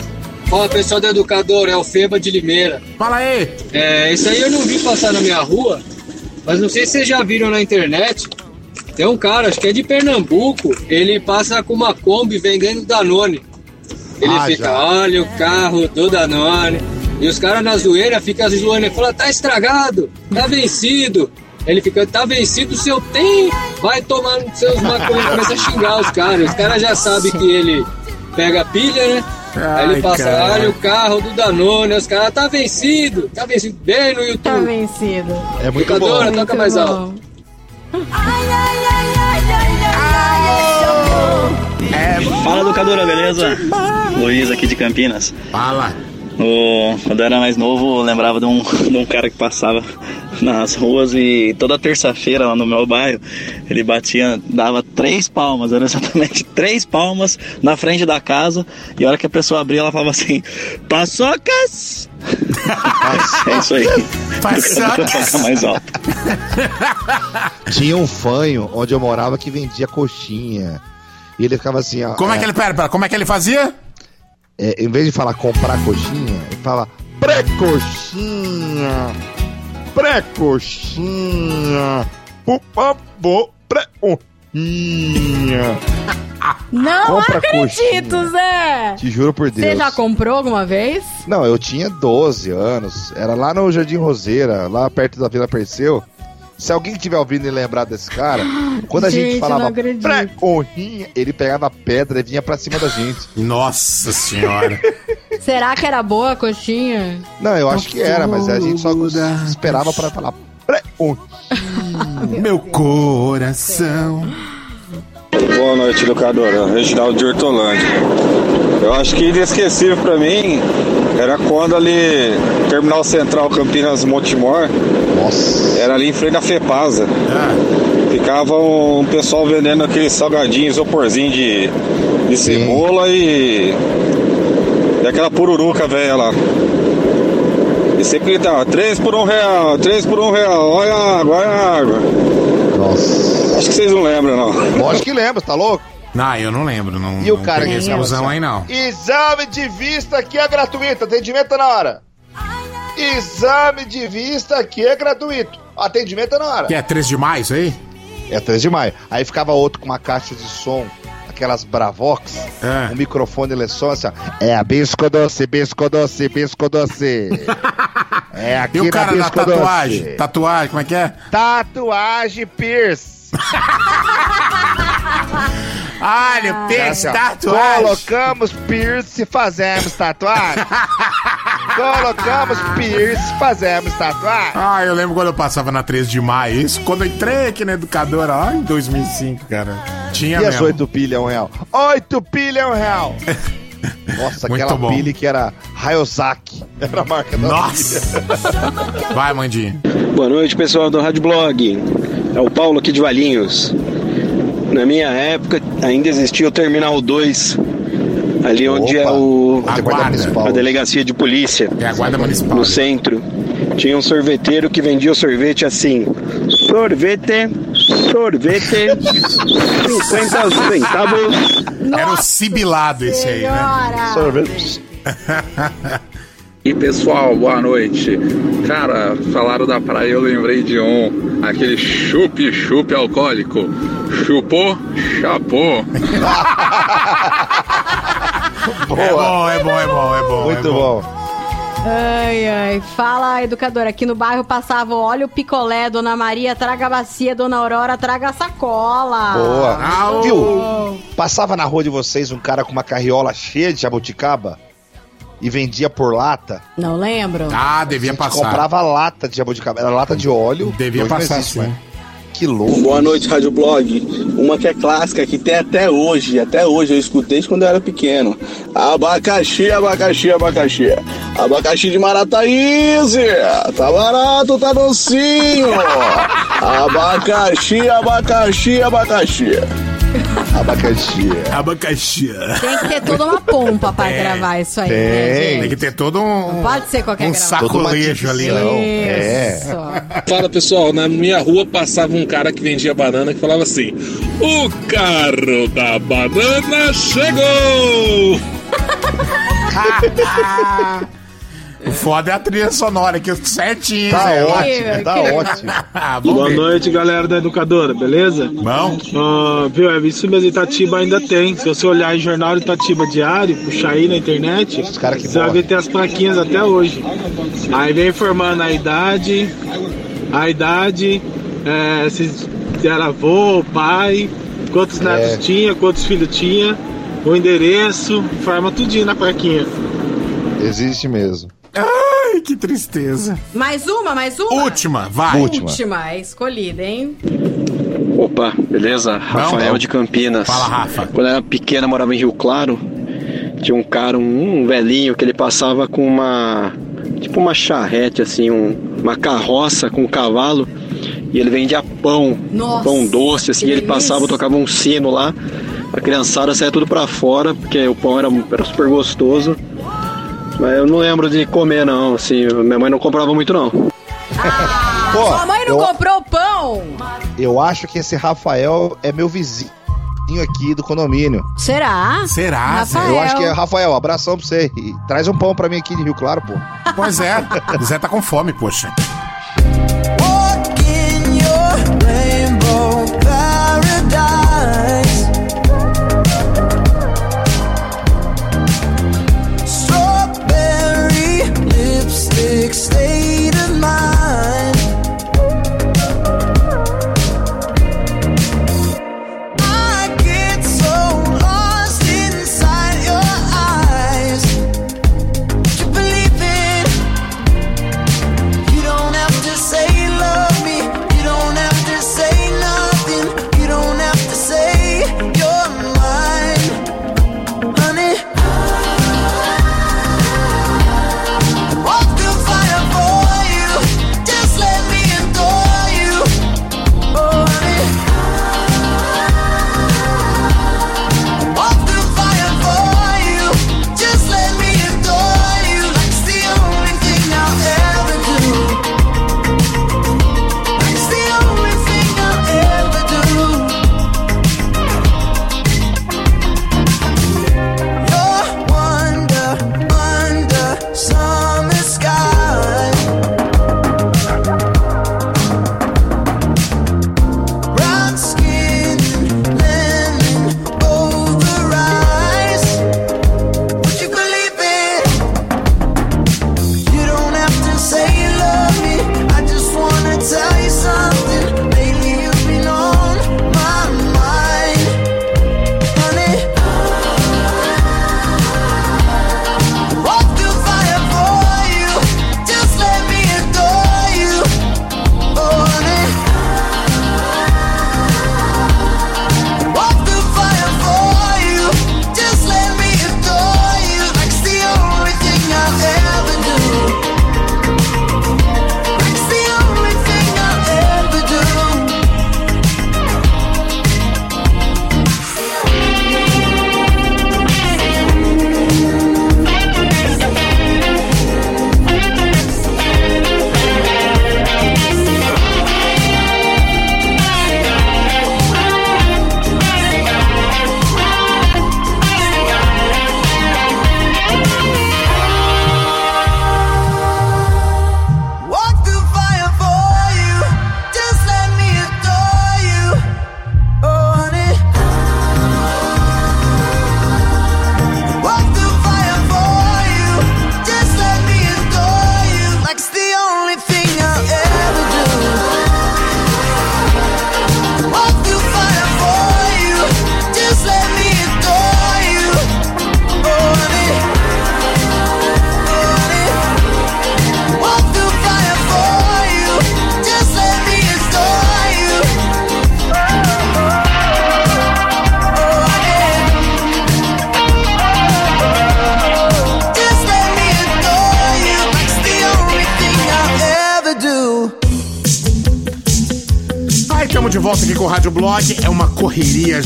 Fala pessoal do Educador, é o Feba de Limeira. Fala aí! É, isso aí eu não vi passar na minha rua, mas não sei se vocês já viram na internet. Tem um cara, acho que é de Pernambuco, ele passa com uma Kombi vendendo Danone. Ele Ah, fica, já. olha o carro do Danone. E os caras na zoeira ficam zoando, ele fala, tá estragado, tá vencido. Ele fica, tá vencido o seu tem, vai tomar nos seus maconhas, começa a xingar os caras. Os caras já sabem que ele pega pilha, né? Aí ele passa, cara. olha o carro do Danone, os caras tá vencido, tá vencido bem no YouTube. Tá vencido. É muito Educadora, bom. toca Muito mais bom. alto. Fala educadora, beleza? Luiz aqui de Campinas. Fala. O, quando eu era mais novo, eu lembrava de um, *laughs* de um cara que passava nas ruas e toda terça-feira lá no meu bairro, ele batia, dava três palmas, era exatamente *laughs* três palmas na frente da casa, e a hora que a pessoa abria, ela falava assim, paçocas! *laughs* é isso aí. Paçocas! Mais alto. Tinha um fanho onde eu morava que vendia coxinha. E ele ficava assim, ó. Como é que ele, pera, pera, como é que ele fazia? É, em vez de falar comprar coxinha, ele fala pré-coxinha. Pré-coxinha. Por favor, pré-coxinha. Não Compra acredito, coxinha. Zé! Te juro por Deus. Você já comprou alguma vez? Não, eu tinha 12 anos. Era lá no Jardim Roseira, lá perto da Vila Perseu. Se alguém tiver ouvindo e lembrar desse cara, *gasps* quando a gente, falava pré-honrinha, ele pegava pedra e vinha pra cima da gente. Nossa senhora. *laughs* Será que era boa a coxinha? Não, eu acho que era, mas a gente só esperava pra falar pré-honrinha. Meu coração. Boa noite, educadora. Reginaldo de Hortolândia. Eu acho que inesquecível pra mim era quando ali, Terminal Central Campinas Montemor, era ali em frente da FEPASA. Ficava um pessoal vendendo aqueles salgadinhos, isoporzinho de, de cebola e, e aquela pururuca velha lá. E sempre gritava, três por um real, três por um real, olha a água, olha a água. Nossa. Acho que vocês não lembram, não. Lógico que lembra, tá louco? Não, eu não lembro. Não, E o não cara peguei que esse busão aí, não. Exame de vista aqui é gratuito, atendimento é na hora. Exame de vista aqui é gratuito, atendimento é na hora. Que é 3 de maio isso aí? É 3 de maio. Aí ficava outro com uma caixa de som, aquelas Bravox, um microfone ele som assim, ó. É bisco doce, bisco doce, bisco doce. *laughs* É aqui E o cara na da tatuagem? Doce. Tatuagem, como é que é? Tatuagem Pierce. *laughs* Olha, o Pierce, Assim, ó, tatuagem. Colocamos Pierce, fazemos tatuagem. *laughs* Colocamos Pierce, fazemos tatuagem. Ah, eu lembro quando eu passava na 3 de maio. Isso quando eu entrei aqui na educadora lá em 2005, cara. Tinha e as mesmo. 8 pilha um real? 8 pilha é um real. *laughs* Nossa, Muito aquela bom. pilha que era Hayosaki. Era a marca da Nossa. pilha. *laughs* Vai, Mandinho. Boa noite, pessoal do Rádio Blog. É o Paulo aqui de Valinhos. Na minha época ainda existia o Terminal 2, ali onde é o A guarda. a delegacia de polícia. É a guarda municipal. No centro. Tinha um sorveteiro que vendia o sorvete assim: sorvete, sorvete, 50 centavos. Era o sibilado esse aí, né? Sorvete. E pessoal, boa noite. Cara, falaram da praia, eu lembrei de um, aquele chup-chup alcoólico. Chupou, chapou. *laughs* É bom, é bom, é bom, é bom. Muito é bom. Ai, ai. Fala, educadora. Aqui no bairro passava olha o picolé, Dona Maria, traga a bacia, Dona Aurora, traga a sacola. Boa. Viu? Passava na rua de vocês um cara com uma carriola cheia de jabuticaba e vendia por lata. Não lembro. Ah, devia A gente passar. comprava lata de jabuticaba. Era lata de óleo. Devia passar, existe sim. mais. Que louco. Boa noite, Rádio Blog. Uma que é clássica, que tem até hoje, até hoje, eu escutei isso quando eu era pequeno. Abacaxi, abacaxi, abacaxi. Abacaxi de Marataíze. Tá barato, tá docinho. *laughs* Abacaxi, abacaxi, abacaxi. *laughs* Abacaxi. Abacaxi. Tem que ter toda uma pompa pra Tem, gravar isso aí, né, Tem gente? que ter todo um. Não pode ser qualquer um sacolejo ali, né? Isso. Fala pessoal, na minha rua passava um cara que vendia banana que falava assim: O carro da banana chegou! *laughs* *laughs* O foda é a trilha sonora aqui, certinho. Tá Zé. ótimo, tá ótimo. *laughs* Vamos Boa ver. noite, galera da educadora, beleza? Bom. Ah, viu, é isso mesmo, Itatiba ainda tem. Se você olhar em jornal Itatiba diário, puxar aí na internet, que você vai morrem. ver tem as plaquinhas até hoje. Aí vem informando a idade, a idade, é, se era avô, pai, quantos netos É. tinha, quantos filhos tinha. o endereço, farma tudinho na plaquinha. Existe mesmo. Ai, que tristeza. Mais uma, mais uma? Última, vai. Última, é escolhida, hein? Opa, beleza? Rafael não. de Campinas. Fala, Rafa. Quando eu era pequena, morava em Rio Claro. Tinha um cara, um, um velhinho, que ele passava com uma. Tipo uma charrete, assim, um- uma carroça com um cavalo. E ele vendia pão. Nossa, pão doce, assim. E ele delícia. passava, tocava um sino lá. A criançada saía tudo pra fora, porque o pão era, era super gostoso. Mas eu não lembro de comer, não. Assim, minha mãe não comprava muito, não. Pô, Sua mãe não eu, comprou pão? eu acho que esse Rafael é meu vizinho aqui do condomínio. Será? Será? Rafael. Eu acho que é Rafael, abração pra você. E traz um pão pra mim aqui de Rio Claro, pô. Pois é, o Zé tá com fome, poxa.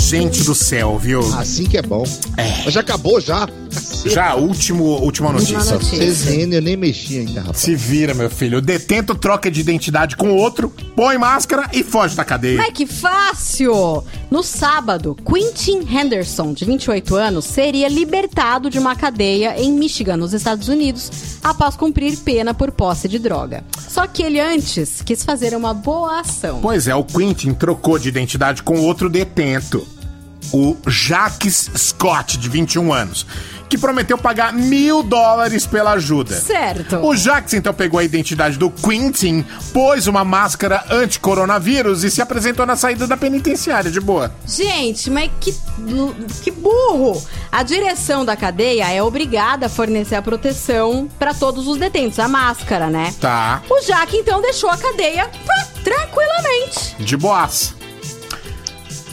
Gente do céu, viu? Assim que é bom. É. Mas já acabou já. Já, último, última notícia. CZN eu nem mexi ainda, rapaz. Se vira, meu filho. O detento troca de identidade com o outro, põe máscara e foge da cadeia. Ai, que fácil! No sábado, Quentin Henderson, de 28 anos, seria libertado de uma cadeia em Michigan, nos Estados Unidos, após cumprir pena por posse de droga. Só que ele antes quis fazer uma boa ação. Pois é, o Quentin trocou de identidade com outro detento. O Jacques Scott, de 21 anos, que prometeu pagar mil dólares pela ajuda. Certo. O Jacques então pegou a identidade do Quentin, pôs uma máscara anti-coronavírus e se apresentou na saída da penitenciária, de boa. Gente, mas que, que burro! A direção da cadeia é obrigada a fornecer a proteção pra todos os detentos, a máscara, né? Tá. O Jaque então deixou a cadeia pá, tranquilamente. De boas.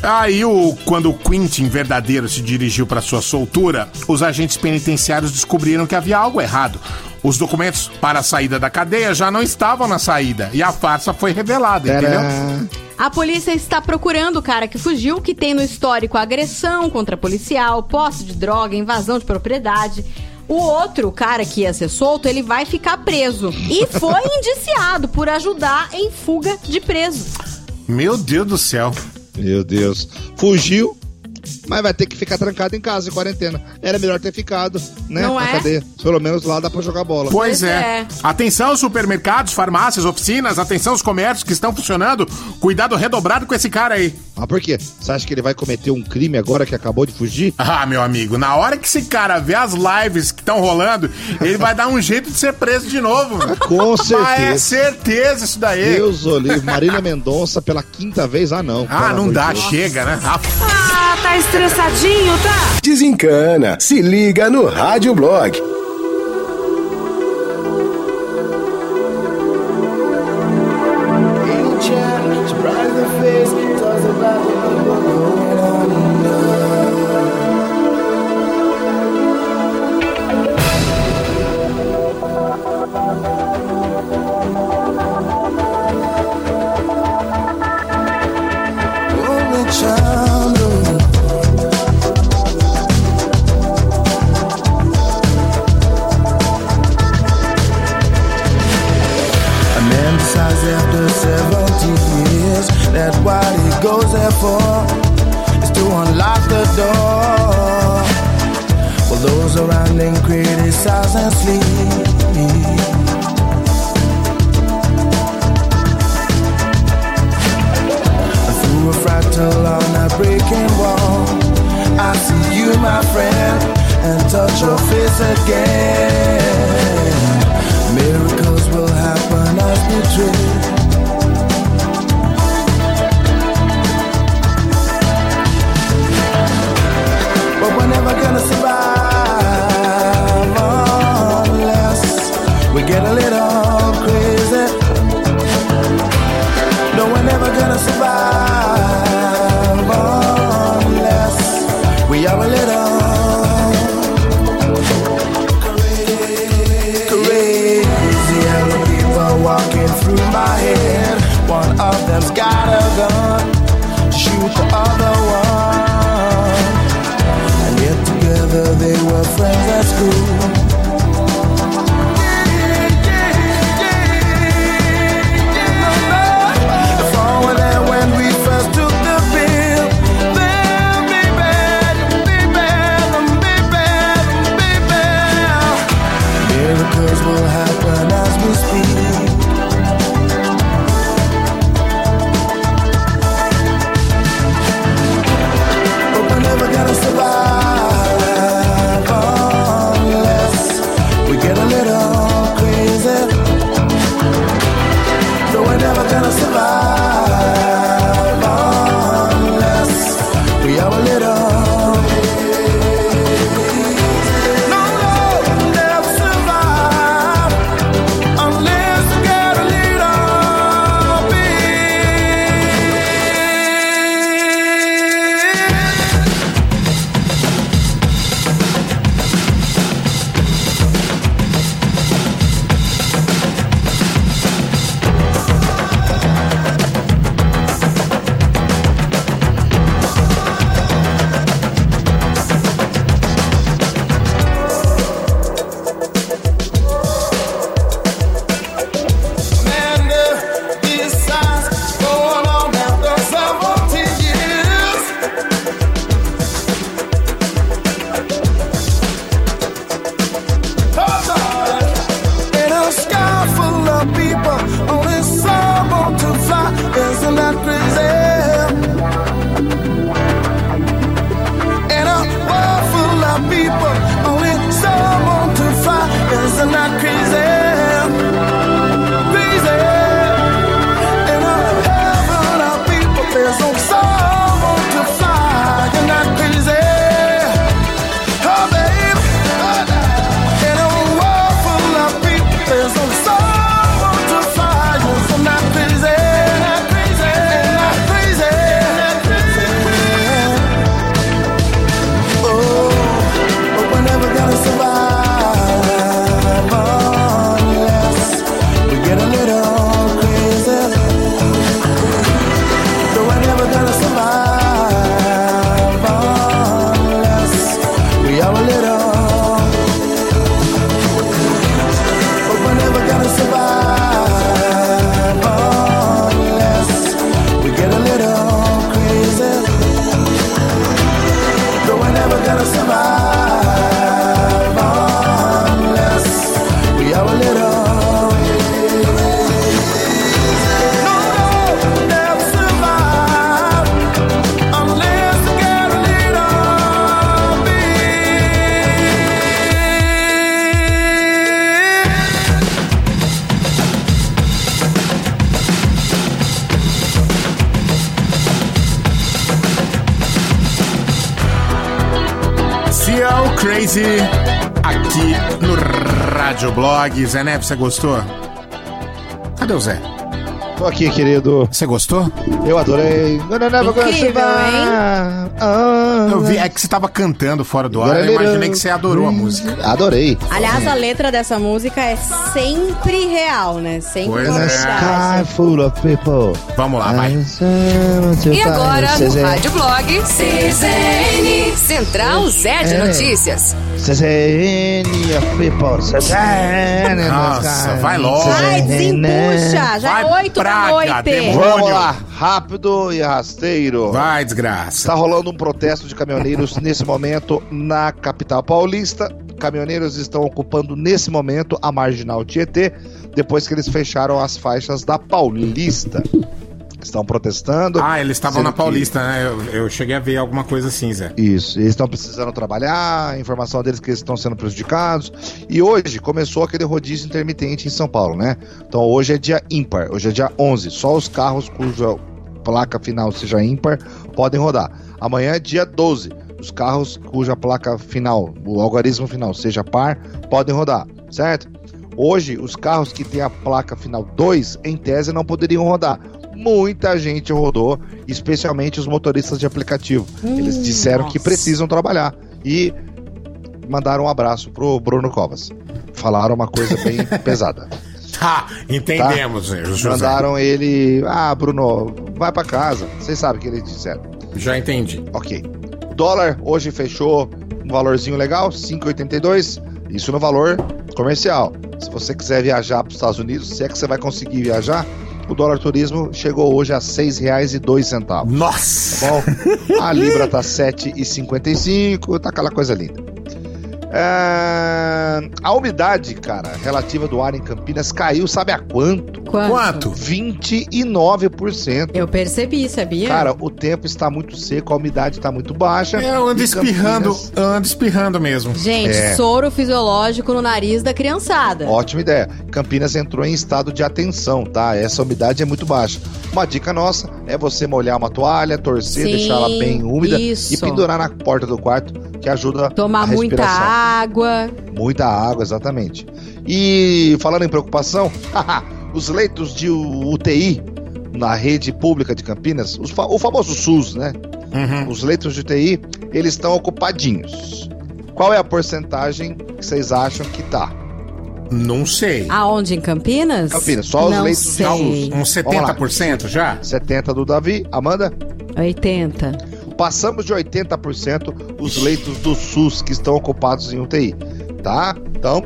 Aí, o, quando o Quentin verdadeiro se dirigiu para sua soltura, os agentes penitenciários descobriram que havia algo errado. Os documentos para a saída da cadeia já não estavam na saída e a farsa foi revelada, entendeu? A polícia está procurando o cara que fugiu, que tem no histórico agressão contra policial, posse de droga, invasão de propriedade. O outro cara que ia ser solto, ele vai ficar preso. E foi *laughs* indiciado por ajudar em fuga de preso. Meu Deus do céu. Meu Deus. Fugiu, mas vai ter que ficar trancado em casa, em quarentena. Era melhor ter ficado, né? Não na é? cadeia. Pelo menos lá dá pra jogar bola. Pois é. Atenção, supermercados, farmácias, oficinas, atenção, os comércios que estão funcionando. Cuidado redobrado com esse cara aí. Ah, por quê? Você acha que ele vai cometer um crime agora que acabou de fugir? *laughs* Ah, meu amigo, na hora que esse cara vê as lives que estão rolando, ele vai dar um jeito de ser preso de novo. *laughs* Com certeza. Ah, é certeza isso daí. Deus olhe, Marília Mendonça pela quinta vez, ah não. Ah, não dá, de Deus. chega, né? Ah, Ah, tá estressadinho, tá? Desencana. Se liga no Rádio Blog. Blog. Zé Neves, você gostou? Cadê o Zé? Tô aqui, querido. Você gostou? Eu adorei. Incrível, survive. Ah, Eu vi, é que você tava cantando fora do ar, eu imaginei que você adorou a música. Adorei. Aliás, a letra dessa música é sempre real, né? Sempre Pois é. Sky full of people. Vamos lá, vai. E agora, no Rádio Blog, CZN, Central Zé de É. Notícias. CZN of people. CZN. Nossa, vai logo. Vai, desembucha! Já Vai, é oito da noite. demônio. Vamos lá, rápido e rasteiro. Vai, desgraça. Está rolando um protesto de caminhoneiros nesse momento na capital paulista. Caminhoneiros estão ocupando nesse momento a marginal Tietê, depois que eles fecharam as faixas da Paulista. Estão protestando. Ah, eles estavam na que- Paulista, né? Eu, eu cheguei a ver alguma coisa assim, Zé. Isso, eles estão precisando trabalhar, a informação deles é que eles estão sendo prejudicados. E hoje começou aquele rodízio intermitente em São Paulo, né? Então hoje é dia ímpar, hoje é dia 11. Só os carros cuja placa final seja ímpar podem rodar. Amanhã é dia 12. Os carros cuja placa final, o algarismo final seja par, podem rodar, certo? Hoje, os carros que têm a placa final 2, em tese, não poderiam rodar. Muita gente rodou, especialmente os motoristas de aplicativo. Eles disseram que precisam trabalhar. E mandaram um abraço pro Bruno Covas. Falaram uma coisa bem *laughs* pesada. Tá, entendemos, Zé, José. Mandaram ele. Ah, Bruno, vai pra casa. Vocês sabem o que eles disseram. Já entendi. Ok. Dólar hoje fechou um valorzinho legal, 5,82. Isso no valor comercial. Se você quiser viajar para os Estados Unidos, se é que você vai conseguir viajar, o dólar turismo chegou hoje a R$ 6,02. Nossa! Tá bom? A Libra tá *laughs* 7,55, tá aquela coisa linda. É, A umidade, cara, relativa do ar em Campinas caiu, sabe a quanto? Quanto? 29%. Eu percebi, sabia? Cara, o tempo está muito seco, a umidade está muito baixa. É, Eu ando espirrando, Campinas- eu ando espirrando mesmo. Gente, É. soro fisiológico no nariz da criançada. Ótima ideia. Campinas entrou em estado de atenção, tá? Essa umidade é muito baixa. Uma dica nossa é você molhar uma toalha, torcer, Sim, deixar ela bem úmida isso. e pendurar na porta do quarto, que ajuda Tomar a muita respiração. Água. Muita água, exatamente. E falando em preocupação, os leitos de UTI na rede pública de Campinas, os fa- o famoso SUS, né? Os leitos de UTI, eles estão ocupadinhos. Qual é a porcentagem que vocês acham que tá? Não sei. Aonde? Em Campinas? Campinas, só os Não leitos sei. de SUS. Uns lá. 70% já? 70 do Davi, Amanda? 80. Passamos de 80% os leitos do SUS que estão ocupados em UTI, tá? Então,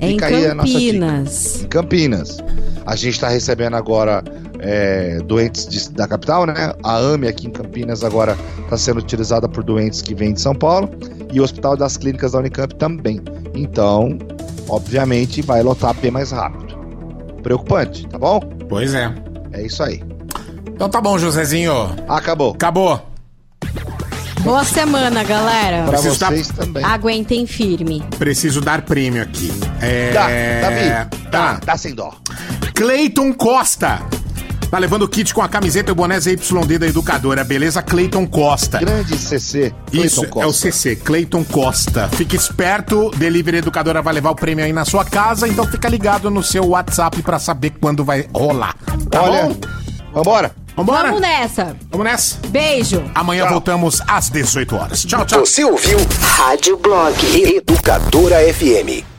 Em fica aí a nossa dica. Campinas. Em Campinas. A gente está recebendo agora é, doentes de- da capital, né? A AME aqui em Campinas agora está sendo utilizada por doentes que vêm de São Paulo e o Hospital das Clínicas da Unicamp também. Então, obviamente, vai lotar bem mais rápido. Preocupante, tá bom? Pois é. É isso aí. Então tá bom, Josézinho. Acabou. Acabou. Boa semana, galera. Pra Preciso dar- vocês também. Aguentem firme. Preciso dar prêmio aqui. É... Dá, Davi. Tá. Dá, dá sem dó. Cleiton Costa. Tá levando o kit com a camiseta e o boné ZYD da educadora, beleza? Cleiton Costa. Grande CC. Isso, Cleiton é o Costa. CC, Cleiton Costa. Fique esperto, Delivery Educadora vai levar o prêmio aí na sua casa, então fica ligado no seu WhatsApp pra saber quando vai rolar. Tá Olha, bom? vambora. Vambora? Vamos nessa. Vamos nessa? Beijo. Amanhã voltamos às 18 horas. Tchau, tchau. Você ouviu Rádio Blog. Educadora FM.